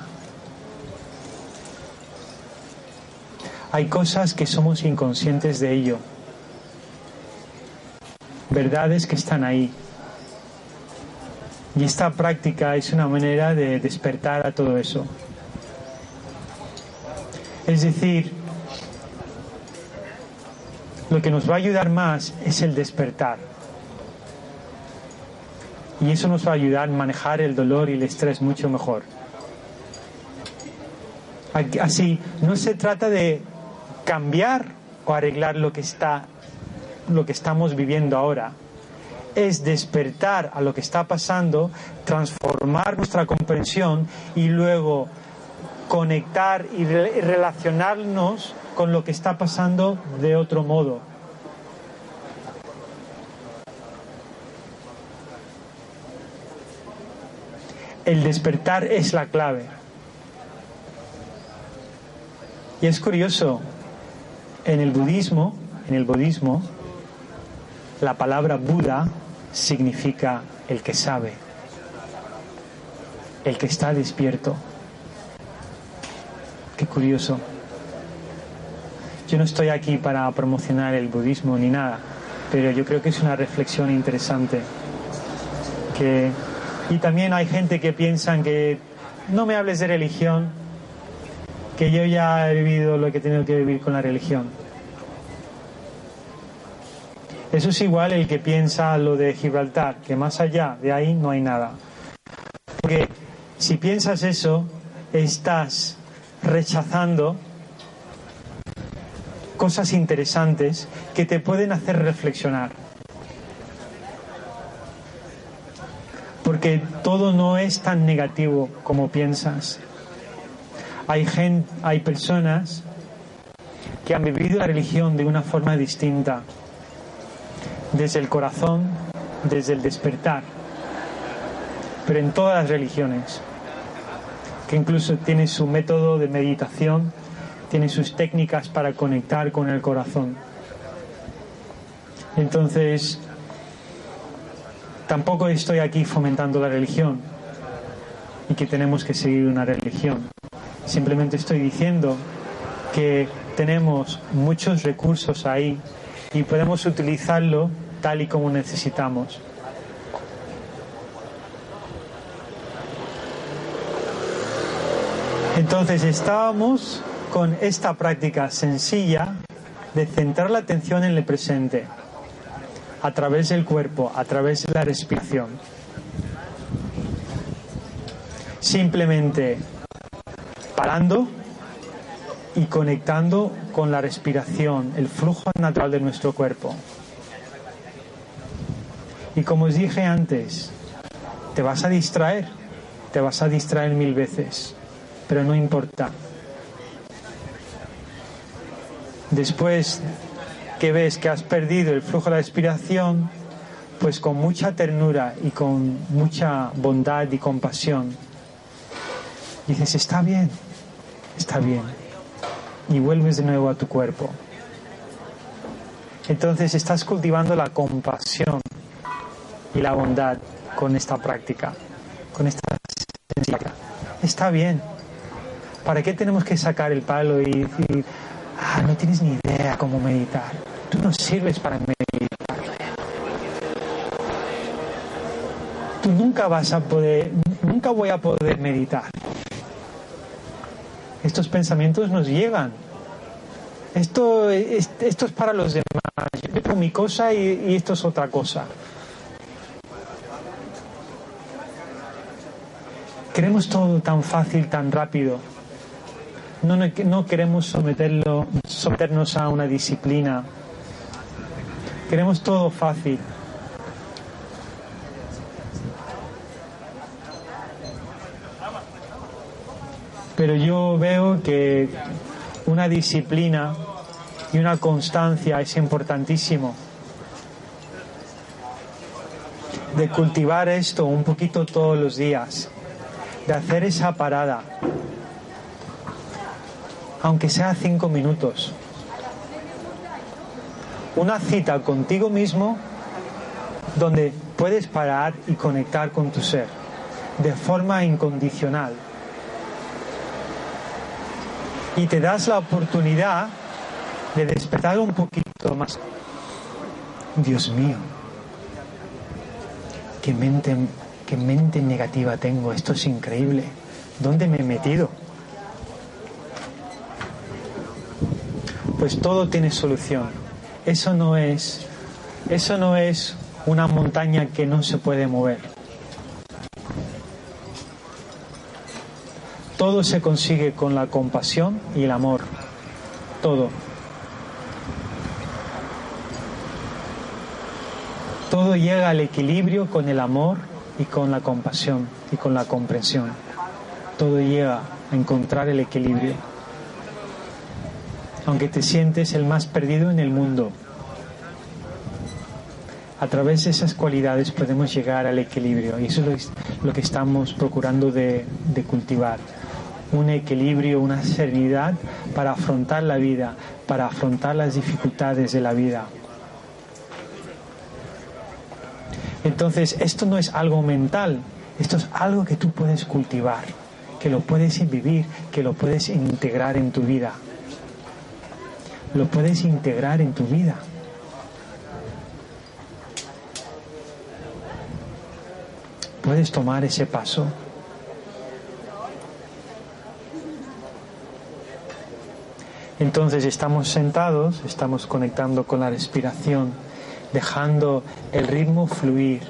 Speaker 1: Hay cosas que somos inconscientes de ello. Verdades que están ahí. Y esta práctica es una manera de despertar a todo eso. Es decir, lo que nos va a ayudar más es el despertar. Y eso nos va a ayudar a manejar el dolor y el estrés mucho mejor. Así, no se trata de cambiar o arreglar lo que está lo que estamos viviendo ahora. Es despertar a lo que está pasando, transformar nuestra comprensión y luego conectar y relacionarnos con lo que está pasando de otro modo. El despertar es la clave. Y es curioso, en el budismo, en el budismo, la palabra Buda significa el que sabe, el que está despierto. Qué curioso. Yo no estoy aquí para promocionar el budismo ni nada, pero yo creo que es una reflexión interesante. Que, y también hay gente que piensa que no me hables de religión, que yo ya he vivido lo que he tenido que vivir con la religión. Eso es igual el que piensa lo de Gibraltar, que más allá de ahí no hay nada. Porque si piensas eso, estás rechazando cosas interesantes que te pueden hacer reflexionar. Porque todo no es tan negativo como piensas. Hay, gente, hay personas que han vivido la religión de una forma distinta, desde el corazón, desde el despertar, pero en todas las religiones, que incluso tiene su método de meditación tiene sus técnicas para conectar con el corazón. Entonces, tampoco estoy aquí fomentando la religión y que tenemos que seguir una religión. Simplemente estoy diciendo que tenemos muchos recursos ahí y podemos utilizarlo tal y como necesitamos. Entonces estábamos con esta práctica sencilla de centrar la atención en el presente, a través del cuerpo, a través de la respiración. Simplemente parando y conectando con la respiración, el flujo natural de nuestro cuerpo. Y como os dije antes, te vas a distraer, te vas a distraer mil veces, pero no importa Después que ves que has perdido el flujo de la respiración, pues con mucha ternura y con mucha bondad y compasión, dices, está bien, está bien. Y vuelves de nuevo a tu cuerpo. Entonces estás cultivando la compasión y la bondad con esta práctica, con esta sencilla. Está bien. ¿Para qué tenemos que sacar el palo y decir, ah, no tienes ni idea cómo meditar. Tú no sirves para meditar. Tú nunca vas a poder, nunca voy a poder meditar. Estos pensamientos nos llegan. Esto, esto es para los demás. Yo tengo mi cosa y, y esto es otra cosa. Queremos todo tan fácil, tan rápido no, no queremos someterlo, someternos a una disciplina. Queremos todo fácil. Pero yo veo que una disciplina y una constancia es importantísimo. De cultivar esto un poquito todos los días, de hacer esa parada, aunque sea cinco minutos. Una cita contigo mismo donde puedes parar y conectar con tu ser de forma incondicional. Y te das la oportunidad de despertar un poquito más. Dios mío, qué mente, qué mente negativa tengo, esto es increíble. ¿Dónde me he metido? pues todo tiene solución. Eso no es, eso no es una montaña que no se puede mover. Todo se consigue con la compasión y el amor. Todo. Todo llega al equilibrio con el amor y con la compasión y con la comprensión. Todo llega a encontrar el equilibrio aunque te sientes el más perdido en el mundo. A través de esas cualidades podemos llegar al equilibrio y eso es lo que estamos procurando de, cultivar. Un equilibrio, una serenidad para afrontar la vida, para afrontar las dificultades de la vida. Entonces, esto no es algo mental, esto es algo que tú puedes cultivar que lo puedes vivir, que lo puedes integrar en tu vida. Lo puedes integrar en tu vida. Puedes tomar ese paso. Entonces estamos sentados, estamos conectando con la respiración, dejando el ritmo fluir.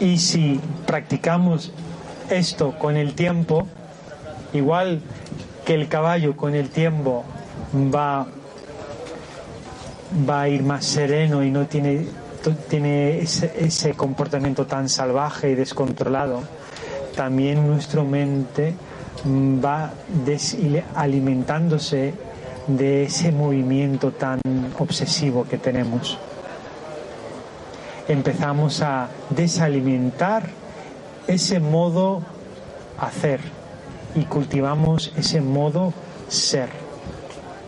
Speaker 1: Y si practicamos esto con el tiempo, igual que el caballo con el tiempo va, va a ir más sereno y no tiene, tiene ese, ese comportamiento tan salvaje y descontrolado, también nuestra mente va alimentándose de ese movimiento tan obsesivo que tenemos. Empezamos a desalimentar ese modo hacer y cultivamos ese modo ser.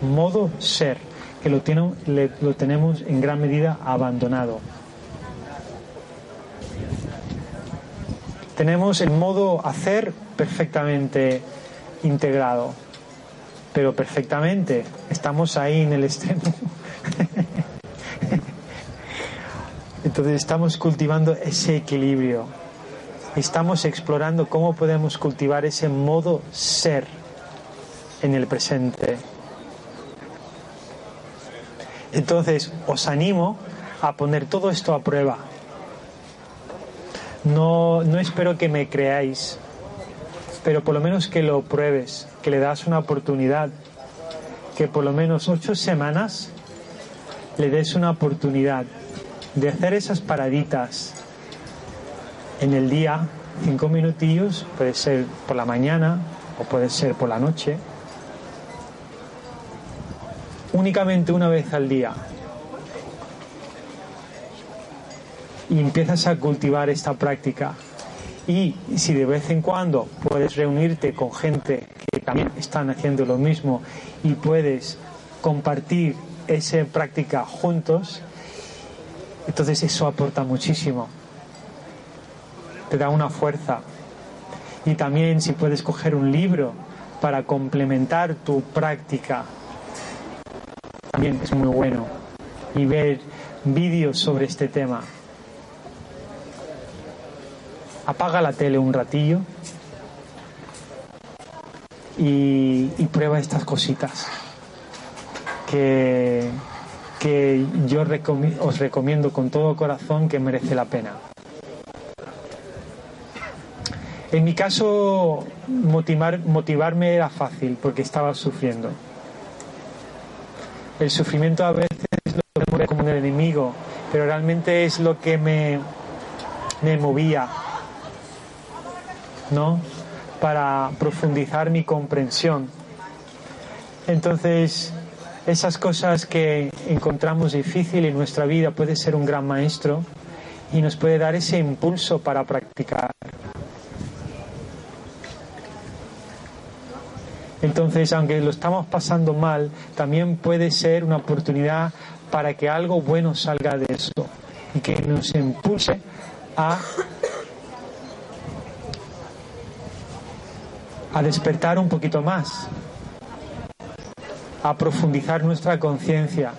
Speaker 1: Modo ser, que lo, tiene, lo tenemos en gran medida abandonado. Tenemos el modo hacer perfectamente integrado, pero perfectamente. Estamos ahí en el extremo. Entonces estamos cultivando ese equilibrio. Estamos explorando cómo podemos cultivar ese modo ser en el presente. Entonces os animo a poner todo esto a prueba no, no espero que me creáis, pero por lo menos que lo pruebes, que le das una oportunidad, que por lo menos ocho semanas le des una oportunidad de hacer esas paraditas en el día, cinco minutillos, puede ser por la mañana o puede ser por la noche, únicamente una vez al día, y empiezas a cultivar esta práctica. Y si de vez en cuando puedes reunirte con gente que también están haciendo lo mismo y puedes compartir esa práctica juntos, entonces eso aporta muchísimo. Te da una fuerza. Y también si puedes coger un libro para complementar tu práctica, también es muy bueno. Y ver vídeos sobre este tema apaga la tele un ratillo y, prueba estas cositas que, que yo os recomiendo con todo corazón que merece la pena. En mi caso, motivar, motivarme era fácil porque estaba sufriendo. El sufrimiento a veces lo ve como un enemigo, pero realmente es lo que me, me movía ¿no? Para profundizar mi comprensión. Entonces, esas cosas que encontramos difícil en nuestra vida puede ser un gran maestro y nos puede dar ese impulso para practicar. Entonces, aunque lo estamos pasando mal, también puede ser una oportunidad para que algo bueno salga de eso y que nos impulse a a despertar un poquito más, a profundizar nuestra conciencia.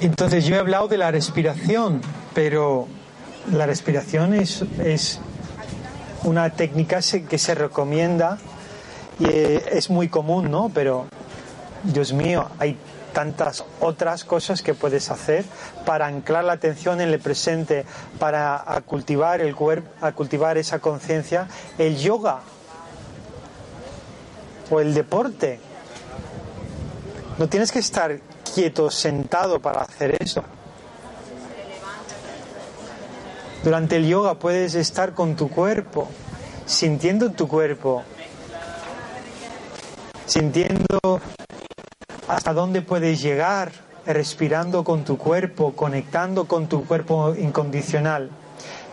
Speaker 1: Entonces yo he hablado de la respiración, pero la respiración es, es una técnica que se recomienda y eh, es muy común, ¿no? Pero, Dios mío, hay tantas otras cosas que puedes hacer para anclar la atención en el presente, para cultivar el cuerpo, a cultivar esa conciencia, el yoga o el deporte. No tienes que estar quieto, sentado para hacer eso. Durante el yoga puedes estar con tu cuerpo, sintiendo tu cuerpo, sintiendo hasta dónde puedes llegar respirando con tu cuerpo, conectando con tu cuerpo incondicional,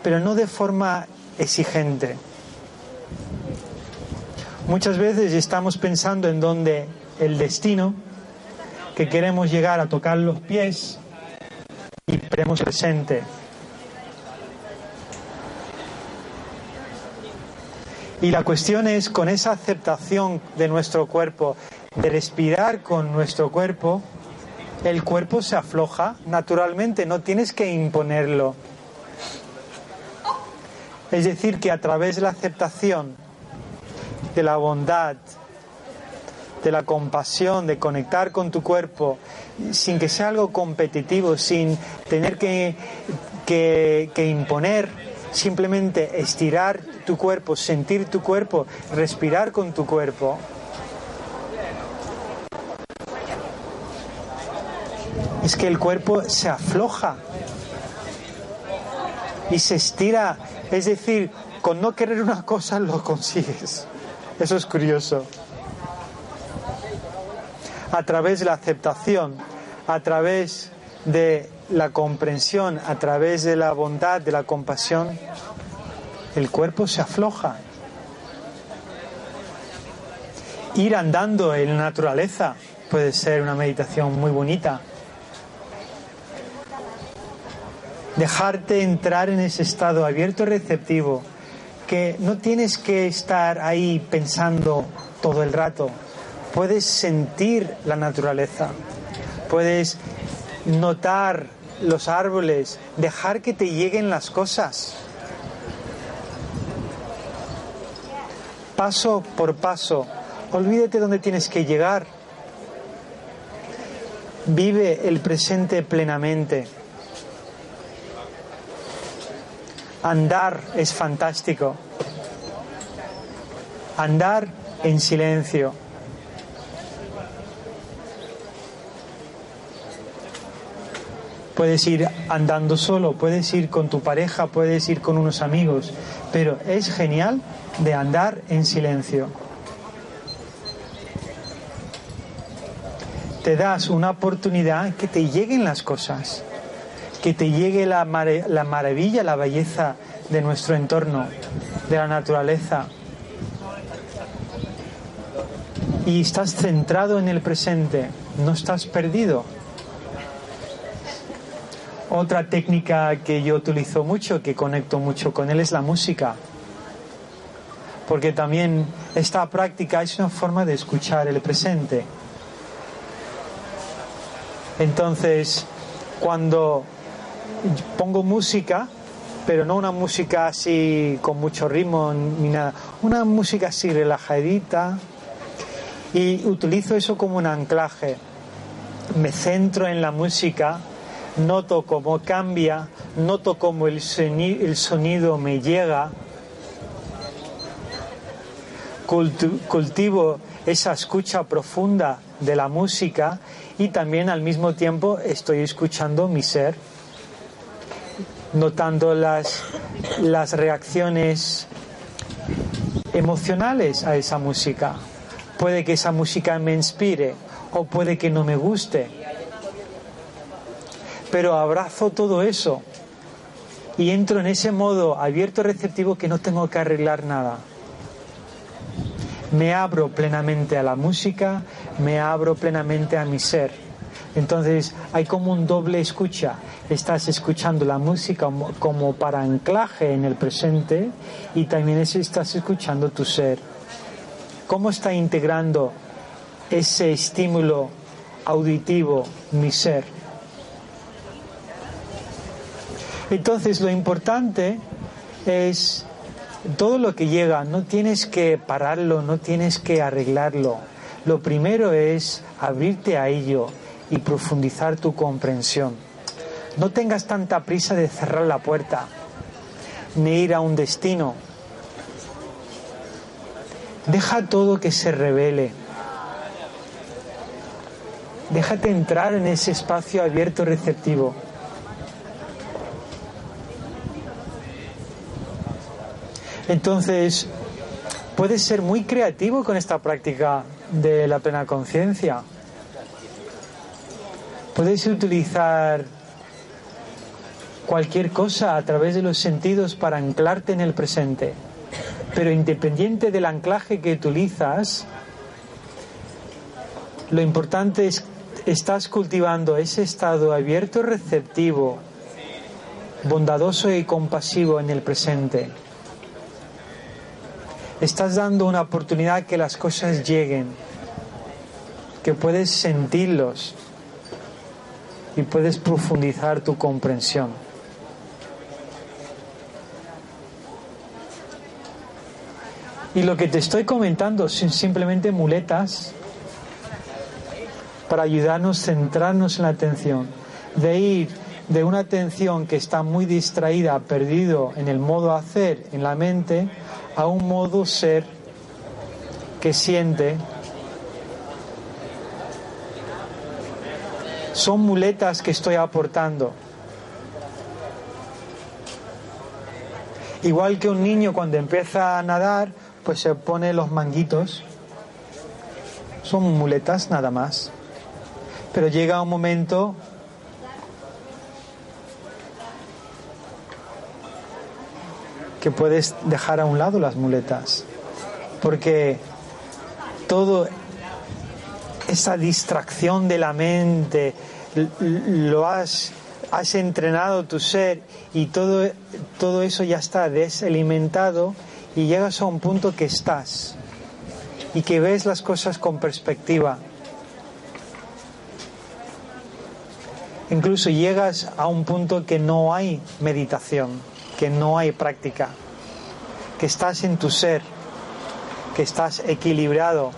Speaker 1: pero no de forma exigente. Muchas veces estamos pensando en dónde el destino, que queremos llegar a tocar los pies y queremos presente. Y la cuestión es, con esa aceptación de nuestro cuerpo, de respirar con nuestro cuerpo, el cuerpo se afloja naturalmente, no tienes que imponerlo. Es decir, que a través de la aceptación, de la bondad, de la compasión, de conectar con tu cuerpo, sin que sea algo competitivo, sin tener que, que, que imponer, simplemente estirar tu cuerpo, sentir tu cuerpo, respirar con tu cuerpo. Es que el cuerpo se afloja y se estira. Es decir, con no querer una cosa lo consigues. Eso es curioso. A través de la aceptación, a través de la comprensión, a través de la bondad, de la compasión, el cuerpo se afloja. Ir andando en la naturaleza puede ser una meditación muy bonita. Dejarte entrar en ese estado abierto y receptivo, que no tienes que estar ahí pensando todo el rato. Puedes sentir la naturaleza, puedes notar los árboles, dejar que te lleguen las cosas. Paso por paso, olvídate dónde tienes que llegar. Vive el presente plenamente. Andar es fantástico. Andar en silencio. Puedes ir andando solo, puedes ir con tu pareja, puedes ir con unos amigos, pero es genial de andar en silencio. Te das una oportunidad que te lleguen las cosas, que te llegue la, la maravilla, la belleza de nuestro entorno, de la naturaleza. Y estás centrado en el presente, no estás perdido. Otra técnica que yo utilizo mucho, que conecto mucho con él, es la música. Porque también esta práctica es una forma de escuchar el presente. Entonces, cuando pongo música, pero no una música así con mucho ritmo ni nada, una música así relajadita y utilizo eso como un anclaje. Me centro en la música noto cómo cambia, noto cómo el, sonido me llega, cultivo esa escucha profunda de la música y también al mismo tiempo estoy escuchando mi ser, notando las, las reacciones emocionales a esa música. Puede que esa música me inspire o puede que no me guste pero abrazo todo eso y entro en ese modo abierto receptivo que no tengo que arreglar nada. Me abro plenamente a la música, me abro plenamente a mi ser. Entonces hay como un doble escucha. Estás escuchando la música como para anclaje en el presente y también estás escuchando tu ser. ¿Cómo está integrando ese estímulo auditivo mi ser? Entonces lo importante es todo lo que llega, no tienes que pararlo, no tienes que arreglarlo. Lo primero es abrirte a ello y profundizar tu comprensión. No tengas tanta prisa de cerrar la puerta, ni ir a un destino. Deja todo que se revele. Déjate entrar en ese espacio abierto receptivo. Entonces, puedes ser muy creativo con esta práctica de la plena conciencia. Puedes utilizar cualquier cosa a través de los sentidos para anclarte en el presente. Pero independiente del anclaje que utilizas, Lo importante es estás cultivando ese estado abierto, receptivo, bondadoso y compasivo en el presente. Estás dando una oportunidad que las cosas lleguen, que puedes sentirlos y puedes profundizar tu comprensión. Y lo que te estoy comentando son simplemente muletas para ayudarnos a centrarnos en la atención, de ir de una atención que está muy distraída, perdido en el modo hacer, en la mente, a un modo ser que siente. Son muletas que estoy aportando. Igual que un niño cuando empieza a nadar, pues se pone los manguitos. Son muletas nada más. Pero llega un momento que puedes dejar a un lado las muletas, porque todo esa distracción de la mente lo has, has entrenado tu ser y todo, todo eso ya está desalimentado y llegas a un punto que estás y que ves las cosas con perspectiva. Incluso llegas a un punto que no hay meditación que no hay práctica, que estás en tu ser, que estás equilibrado.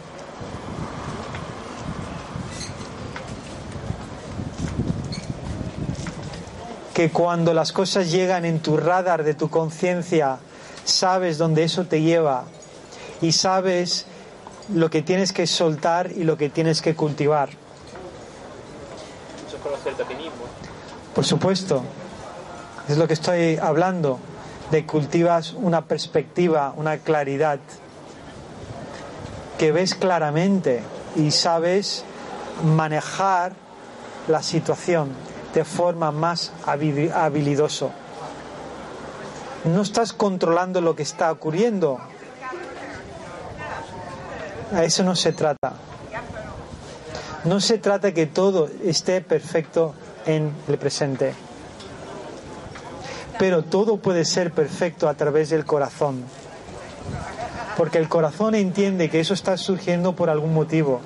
Speaker 1: Que cuando las cosas llegan en tu radar de tu conciencia, sabes dónde eso te lleva y sabes lo que tienes que soltar y lo que tienes que cultivar.
Speaker 2: Eso es conocerte a ti mismo.
Speaker 1: Por supuesto. Es lo que estoy hablando, de cultivas una perspectiva, una claridad, que ves claramente y sabes manejar la situación de forma más habilidoso. No estás controlando lo que está ocurriendo. A eso no se trata. No se trata que todo esté perfecto en el presente pero todo puede ser perfecto a través del corazón. Porque el corazón entiende que eso está surgiendo por algún motivo.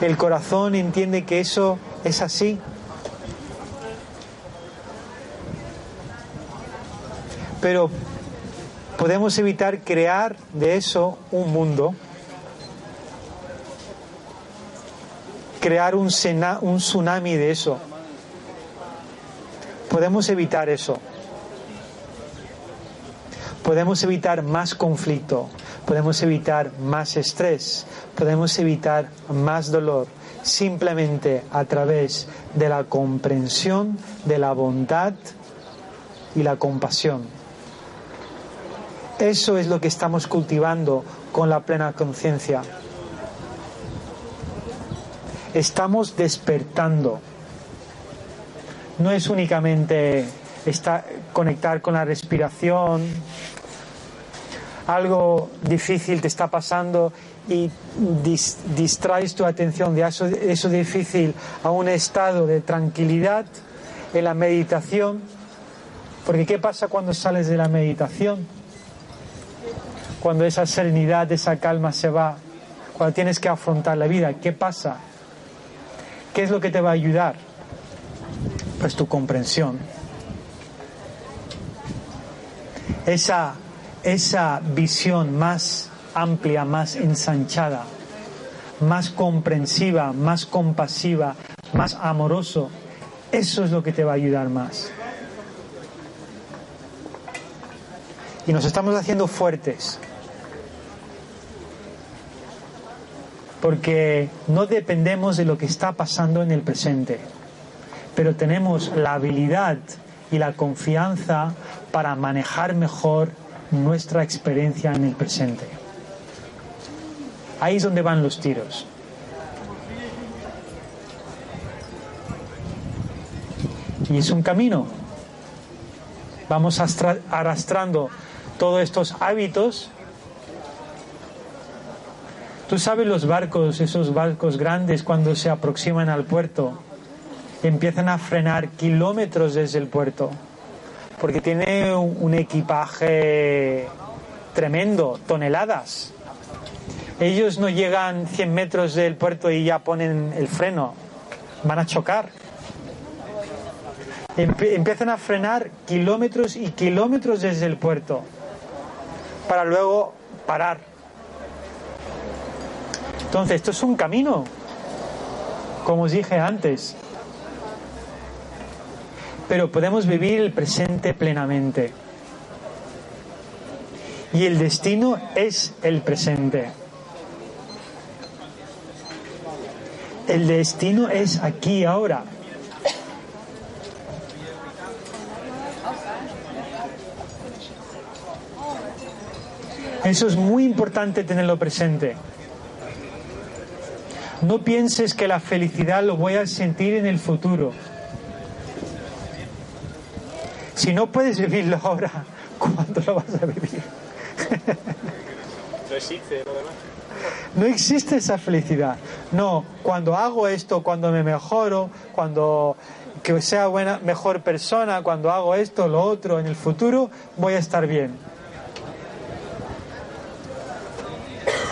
Speaker 1: El corazón entiende que eso es así. Pero podemos evitar crear de eso un mundo, crear un, un tsunami de eso Podemos evitar eso. Podemos evitar más conflicto, podemos evitar más estrés, podemos evitar más dolor, simplemente a través de la comprensión, de la bondad y la compasión. Eso es lo que estamos cultivando con la plena conciencia. Estamos despertando no es únicamente conectar con la respiración, algo difícil te está pasando y distraes tu atención de eso, eso difícil a un estado de tranquilidad en la meditación. Porque ¿qué pasa cuando sales de la meditación? Cuando esa serenidad, esa calma se va, cuando tienes que afrontar la vida, ¿qué pasa? ¿Qué es lo que te va a ayudar? Pues tu comprensión. Esa, esa visión más amplia, más ensanchada, más comprensiva, más compasiva, más amoroso, eso es lo que te va a ayudar más. Y nos estamos haciendo fuertes. Porque no dependemos de lo que está pasando en el presente pero tenemos la habilidad y la confianza para manejar mejor nuestra experiencia en el presente. Ahí es donde van los tiros. Y es un camino. Vamos arrastrando todos estos hábitos. Tú sabes los barcos, esos barcos grandes cuando se aproximan al puerto, empiezan a frenar kilómetros desde el puerto, porque tiene un equipaje tremendo, toneladas. Ellos no llegan 100 metros del puerto y ya ponen el freno, van a chocar. Empiezan a frenar kilómetros y kilómetros desde el puerto para luego parar. Entonces, esto es un camino, como os dije antes. Pero podemos vivir el presente plenamente. Y el destino es el presente. El destino es aquí ahora. Eso es muy importante tenerlo presente. No pienses que la felicidad lo voy a sentir en el futuro. Si no puedes vivirlo ahora, ¿cuándo lo vas a vivir?
Speaker 2: No existe lo demás.
Speaker 1: No existe esa felicidad. No, cuando hago esto, cuando me mejoro, cuando que sea buena, mejor persona, cuando hago esto, lo otro, en el futuro, voy a estar bien.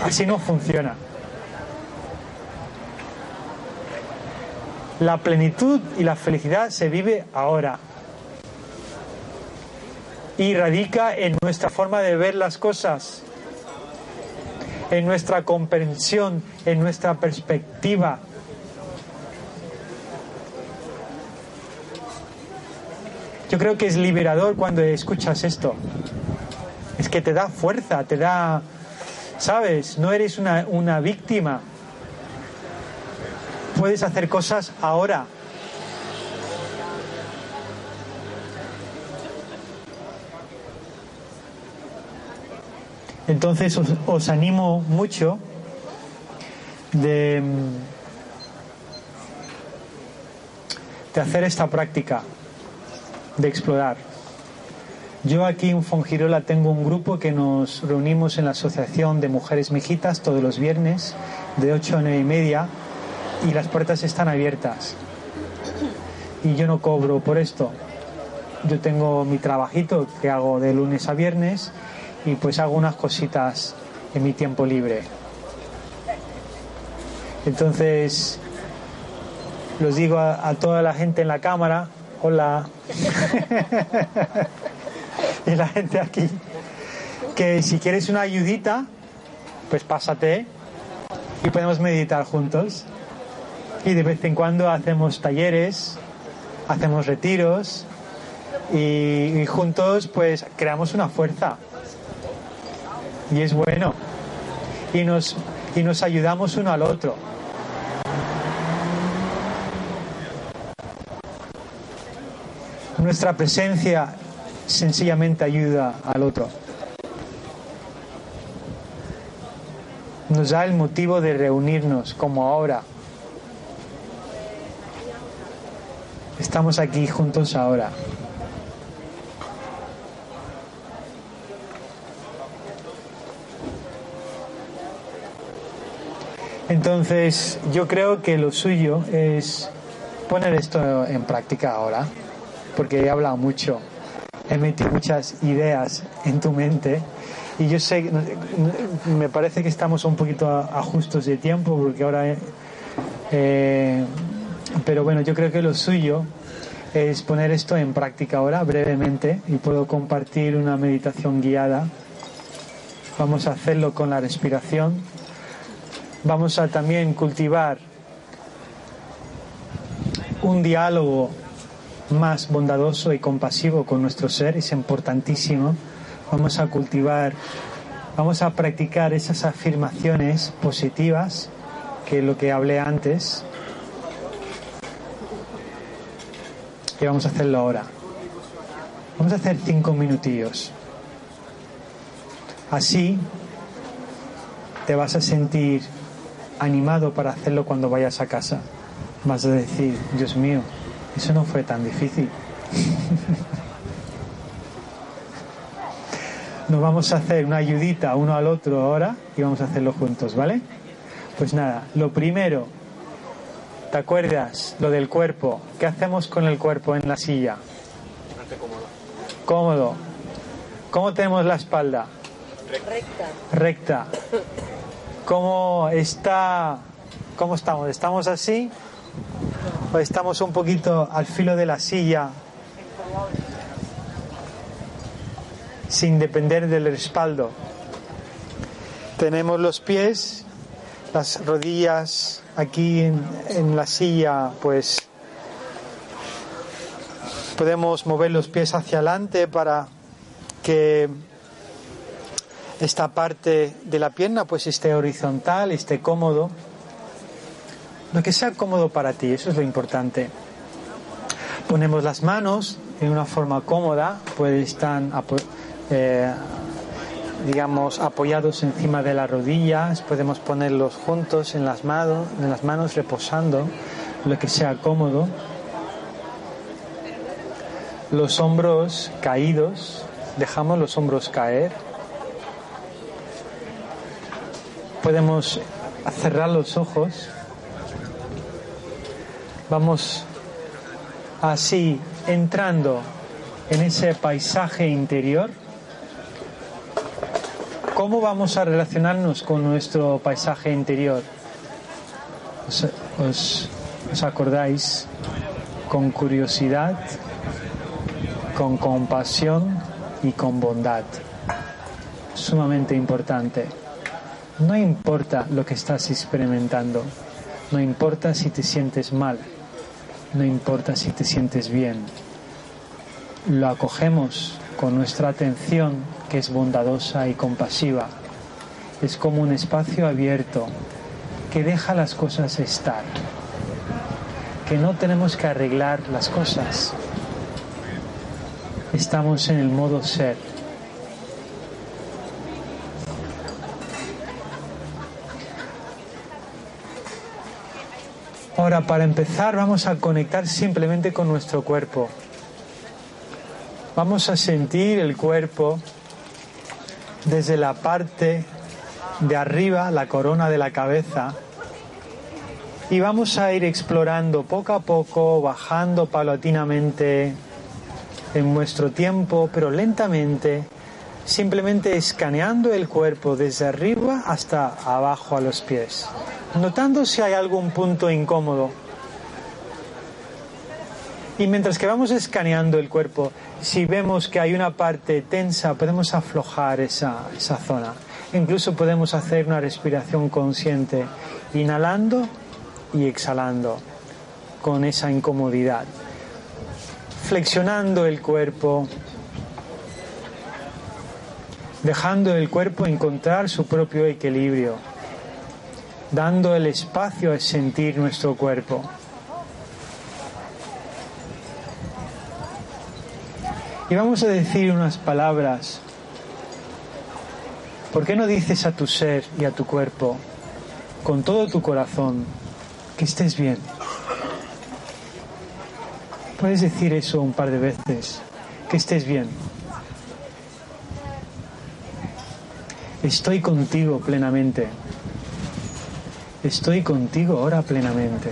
Speaker 1: Así no funciona. La plenitud y la felicidad se vive ahora. Y radica en nuestra forma de ver las cosas, en nuestra comprensión, en nuestra perspectiva. Yo creo que es liberador cuando escuchas esto. Es que te da fuerza, te da, ¿sabes? No eres una, una víctima. Puedes hacer cosas ahora. Entonces os, animo mucho de, hacer esta práctica, de explorar. Yo aquí en Fongirola tengo un grupo que nos reunimos en la Asociación de Mujeres Mejitas todos los viernes de 8 a 9 y media y las puertas están abiertas. Y yo no cobro por esto. Yo tengo mi trabajito que hago de lunes a viernes y pues hago unas cositas en mi tiempo libre. Entonces, los digo a, toda la gente en la cámara, hola, y la gente aquí, que si quieres una ayudita, pues pásate y podemos meditar juntos. Y de vez en cuando hacemos talleres, hacemos retiros y juntos pues creamos una fuerza y es bueno. Y nos, y nos ayudamos uno al otro. Nuestra presencia sencillamente ayuda al otro. Nos da el motivo de reunirnos como ahora. Estamos aquí juntos ahora. Entonces, yo creo que lo suyo es poner esto en práctica ahora, porque he hablado mucho, he metido muchas ideas en tu mente y yo sé, me parece que estamos un poquito a, justos de tiempo, porque ahora, eh, pero bueno, yo creo que lo suyo es poner esto en práctica ahora, brevemente, y puedo compartir una meditación guiada. Vamos a hacerlo con la respiración vamos a también cultivar un diálogo más bondadoso y compasivo con nuestro ser, es importantísimo. Vamos a cultivar, vamos a practicar esas afirmaciones positivas, que lo que hablé antes. Y vamos a hacerlo ahora. Vamos a hacer cinco minutillos. Así te vas a sentir animado para hacerlo cuando vayas a casa. Vas a decir, Dios mío, eso no fue tan difícil. Nos vamos a hacer una ayudita uno al otro ahora y vamos a hacerlo juntos, ¿vale? Pues nada, lo primero, ¿te acuerdas? Lo del cuerpo. ¿Qué hacemos con el cuerpo en la silla? Cómodo. ¿Cómo tenemos la espalda?
Speaker 3: Recta.
Speaker 1: Recta. ¿Cómo está? ¿Cómo estamos? ¿Estamos así? ¿O estamos un poquito al filo de la silla? Sin depender del respaldo. Tenemos los pies, las rodillas aquí en, en la silla, pues podemos mover los pies hacia adelante para que esta parte de la pierna pues esté horizontal, esté cómodo. Lo que sea cómodo para ti, eso es lo importante. Ponemos las manos en una forma cómoda, pueden estar eh, digamos apoyados encima de las rodillas, podemos ponerlos juntos en las, manos, en las manos reposando, lo que sea cómodo. Los hombros caídos, dejamos los hombros caer. Podemos cerrar los ojos. Vamos así entrando en ese paisaje interior. ¿Cómo vamos a relacionarnos con nuestro paisaje interior? ¿Os, acordáis? Con curiosidad, con compasión y con bondad. Sumamente importante. No importa lo que estás experimentando, no importa si te sientes mal, no importa si te sientes bien. Lo acogemos con nuestra atención que es bondadosa y compasiva. Es como un espacio abierto que deja las cosas estar, que no tenemos que arreglar las cosas, estamos en el modo ser. Ahora, para empezar, vamos a conectar simplemente con nuestro cuerpo. Vamos a sentir el cuerpo desde la parte de arriba, la corona de la cabeza, y vamos a ir explorando poco a poco, bajando paulatinamente en nuestro tiempo, pero lentamente, simplemente escaneando el cuerpo desde arriba hasta abajo a los pies, notando si hay algún punto incómodo. Y mientras que vamos escaneando el cuerpo, si vemos que hay una parte tensa, podemos aflojar esa, esa zona. Incluso podemos hacer una respiración consciente, inhalando y exhalando con esa incomodidad flexionando el cuerpo, dejando el cuerpo encontrar su propio equilibrio, dando el espacio a sentir nuestro cuerpo. Y vamos a decir unas palabras. ¿Por qué no dices a tu ser y a tu cuerpo, con todo tu corazón, que estés bien? Puedes decir eso un par de veces, que estés bien. Estoy contigo plenamente. Estoy contigo ahora plenamente.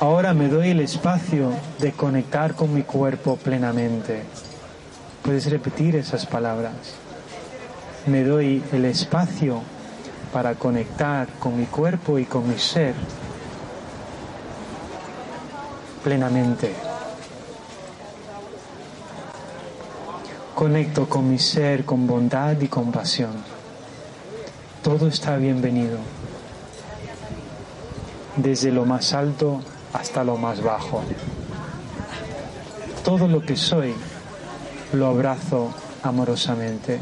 Speaker 1: Ahora me doy el espacio de conectar con mi cuerpo plenamente. Puedes repetir esas palabras. Me doy el espacio para conectar con mi cuerpo y con mi ser plenamente. Conecto con mi ser con bondad y compasión. Todo está bienvenido, desde lo más alto hasta lo más bajo. Todo lo que soy lo abrazo amorosamente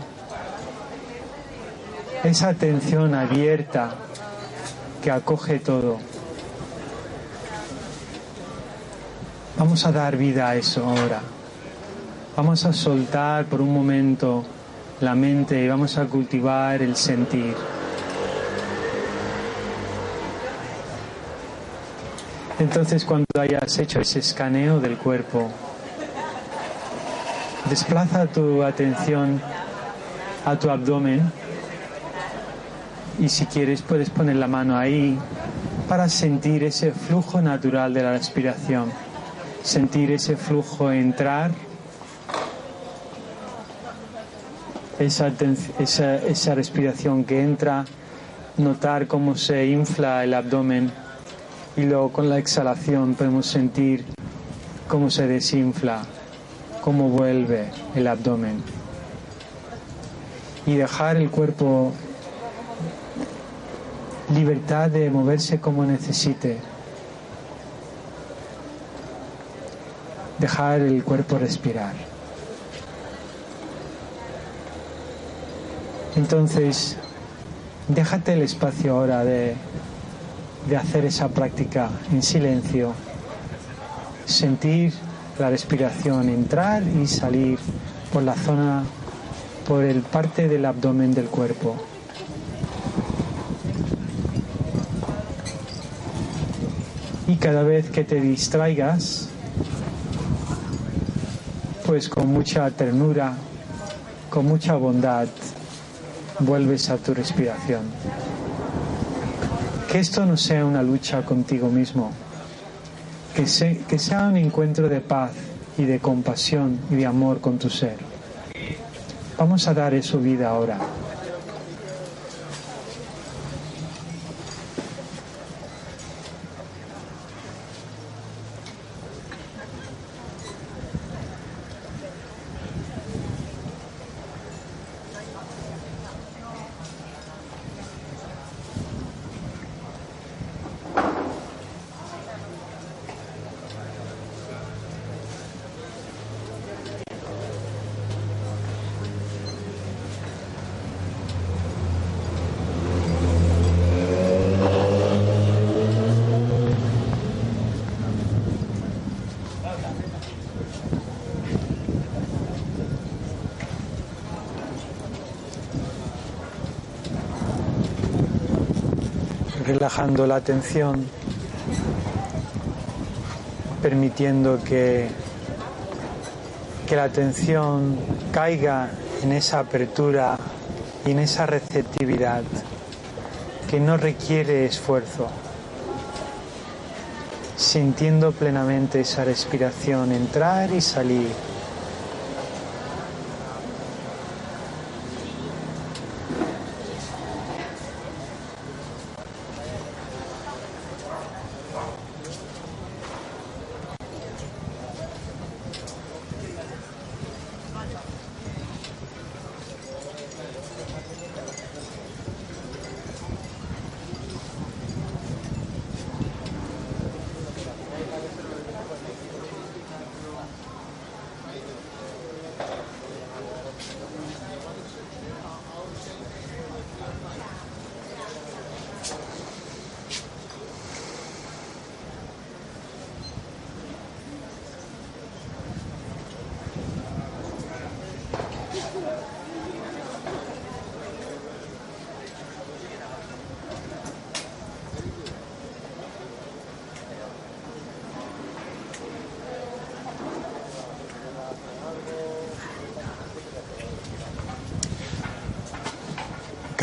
Speaker 1: esa atención abierta que acoge todo. Vamos a dar vida a eso ahora. Vamos a soltar por un momento la mente y vamos a cultivar el sentir. Entonces cuando hayas hecho ese escaneo del cuerpo, Desplaza tu atención a tu abdomen y si quieres puedes poner la mano ahí para sentir ese flujo natural de la respiración, sentir ese flujo entrar, esa, esa, respiración que entra, notar cómo se infla el abdomen y luego con la exhalación podemos sentir cómo se desinfla, cómo vuelve el abdomen. Y dejar el cuerpo libertad de moverse como necesite. Dejar el cuerpo respirar. Entonces, déjate el espacio ahora de, de hacer esa práctica en silencio, sentir la respiración entrar y salir por la zona, por el parte del abdomen del cuerpo. Y cada vez que te distraigas, pues con mucha ternura, con mucha bondad, vuelves a tu respiración. Que esto no sea una lucha contigo mismo, que, sea un encuentro de paz y de compasión y de amor con tu ser. Vamos a dar eso vida ahora. Relajando la atención, permitiendo que, que la atención caiga en esa apertura y en esa receptividad que no requiere esfuerzo, sintiendo plenamente esa respiración entrar y salir.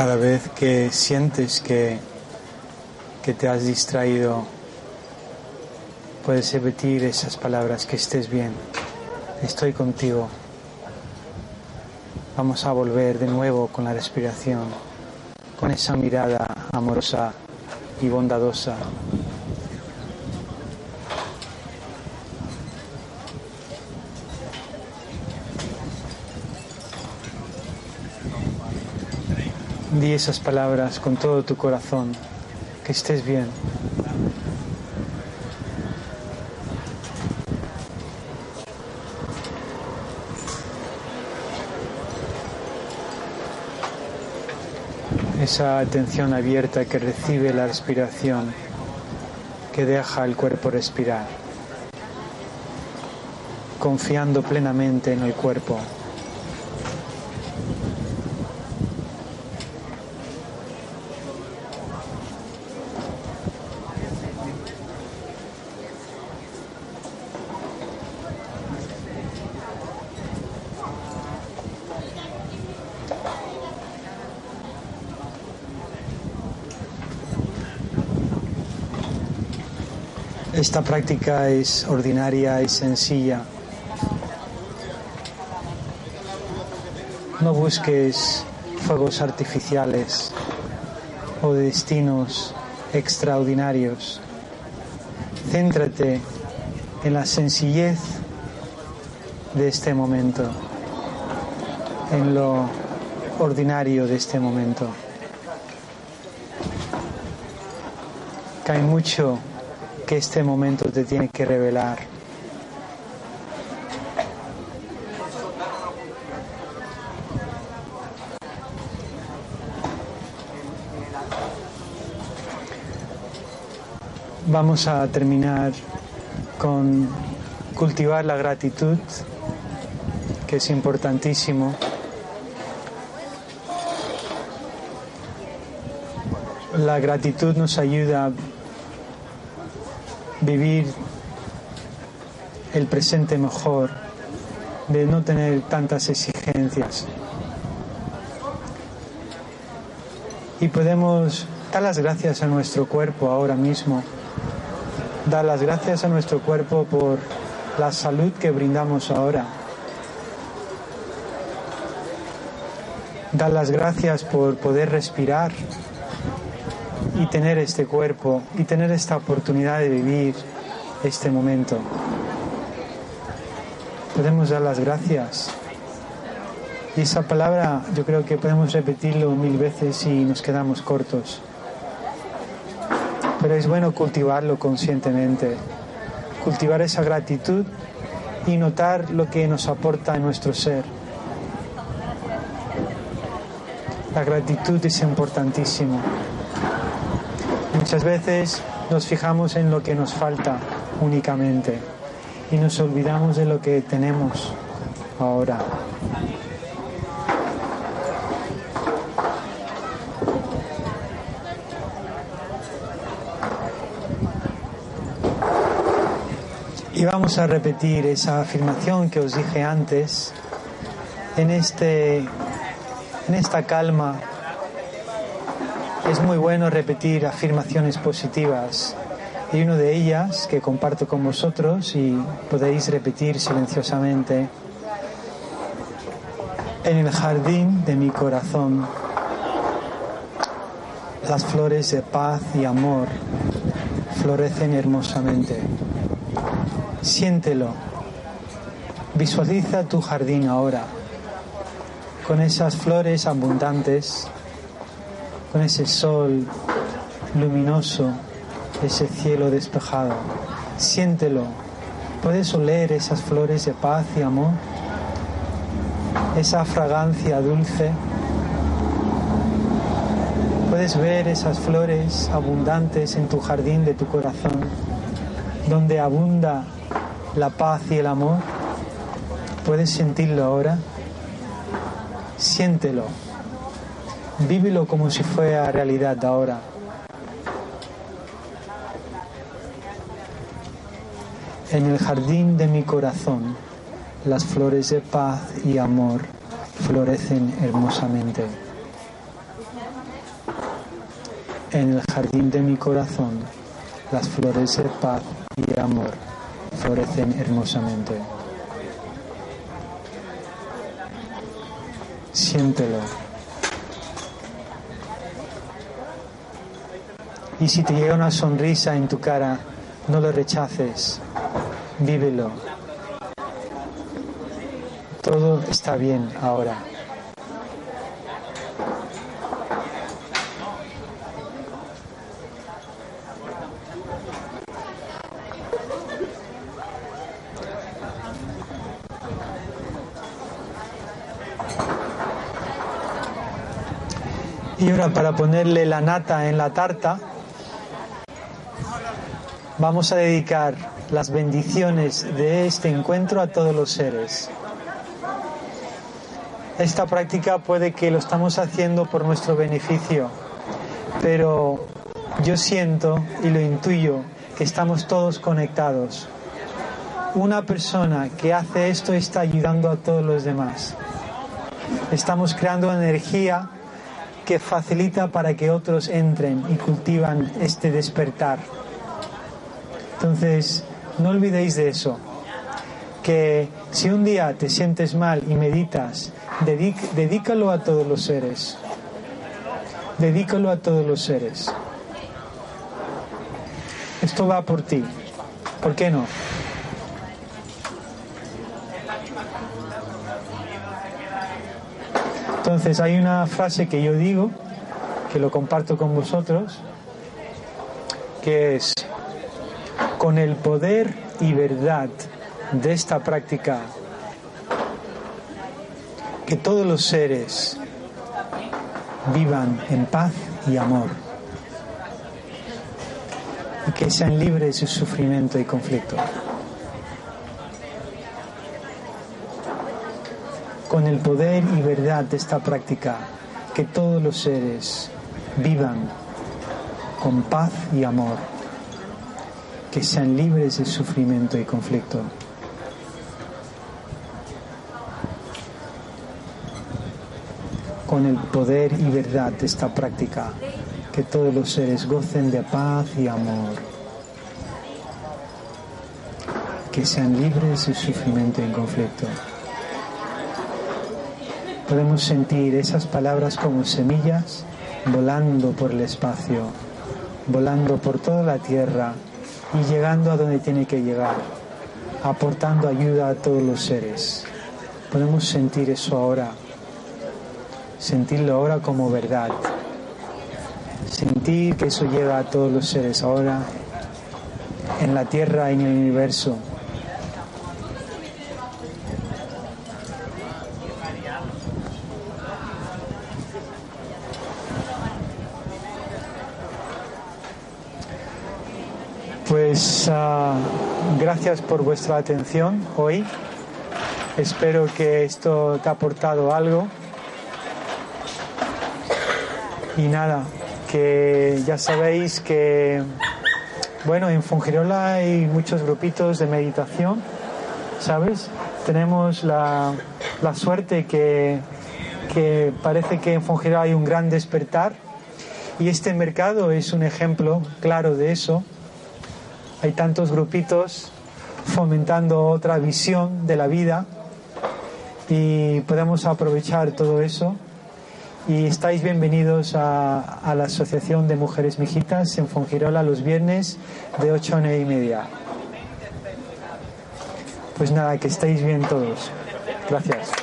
Speaker 1: Cada vez que sientes que, que te has distraído, puedes repetir esas palabras, que estés bien, estoy contigo. Vamos a volver de nuevo con la respiración, con esa mirada amorosa y bondadosa. Di esas palabras con todo tu corazón, que estés bien. Esa atención abierta que recibe la respiración, que deja el cuerpo respirar, confiando plenamente en el cuerpo. Esta práctica es ordinaria y sencilla. No busques fuegos artificiales o destinos extraordinarios. Céntrate en la sencillez de este momento, en lo ordinario de este momento. Hay mucho este momento te tiene que revelar. Vamos a terminar con cultivar la gratitud, que es importantísimo. La gratitud nos ayuda vivir el presente mejor, de no tener tantas exigencias. Y podemos dar las gracias a nuestro cuerpo ahora mismo, dar las gracias a nuestro cuerpo por la salud que brindamos ahora. Dar las gracias por poder respirar y tener este cuerpo y tener esta oportunidad de vivir este momento. Podemos dar las gracias. Y esa palabra yo creo que podemos repetirlo mil veces y nos quedamos cortos. Pero es bueno cultivarlo conscientemente, cultivar esa gratitud y notar lo que nos aporta en nuestro ser. La gratitud es importantísimo. Muchas veces nos fijamos en lo que nos falta únicamente y nos olvidamos de lo que tenemos ahora. Y vamos a repetir esa afirmación que os dije antes en, este, en esta calma es muy bueno repetir afirmaciones positivas y una de ellas que comparto con vosotros y podéis repetir silenciosamente en el jardín de mi corazón las flores de paz y amor florecen hermosamente. Siéntelo. Visualiza tu jardín ahora con esas flores abundantes con ese sol luminoso, ese cielo despejado. Siéntelo. Puedes oler esas flores de paz y amor, esa fragancia dulce. Puedes ver esas flores abundantes en tu jardín de tu corazón, donde abunda la paz y el amor. Puedes sentirlo ahora. Siéntelo. Vívelo como si fuera realidad ahora. En el jardín de mi corazón, las flores de paz y amor florecen hermosamente. En el jardín de mi corazón, las flores de paz y amor florecen hermosamente. Siéntelo. Y si te llega una sonrisa en tu cara, no lo rechaces, vívelo. Todo está bien ahora. Y ahora para ponerle la nata en la tarta, vamos a dedicar las bendiciones de este encuentro a todos los seres. Esta práctica puede que lo estamos haciendo por nuestro beneficio, pero yo siento y lo intuyo que estamos todos conectados. Una persona que hace esto está ayudando a todos los demás. Estamos creando energía que facilita para que otros entren y cultivan este despertar. Entonces, no olvidéis de eso. Que si un día te sientes mal y meditas, dedícalo a todos los seres. Dedícalo a todos los seres. Esto va por ti. ¿Por qué no? Entonces hay una frase que yo digo, que lo comparto con vosotros, que es, con el poder y verdad de esta práctica, que todos los seres vivan en paz y amor y que sean libres de sufrimiento y conflicto. Con el poder y verdad de esta práctica, que todos los seres vivan con paz y amor, que sean libres de sufrimiento y conflicto. Con el poder y verdad de esta práctica, que todos los seres gocen de paz y amor, que sean libres de sufrimiento y conflicto. Podemos sentir esas palabras como semillas volando por el espacio, volando por toda la tierra y llegando a donde tiene que llegar, aportando ayuda a todos los seres. Podemos sentir eso ahora, sentirlo ahora como verdad. Sentir que eso llega a todos los seres ahora, en la Tierra y en el universo. Pues uh, gracias por vuestra atención hoy. Espero que esto te ha aportado algo. Y nada, que ya sabéis que, bueno, en Fungirola hay muchos grupitos de meditación, ¿sabes? Tenemos la, la suerte que, que parece que en Fungirola hay un gran despertar y este mercado es un ejemplo claro de eso. Hay tantos grupitos fomentando otra visión de la vida y podemos aprovechar todo eso y estáis bienvenidos a, a, la Asociación de Mujeres Mijitas en Fongirola los viernes de 8 a 9 y media. Pues nada, que estéis bien todos. Gracias.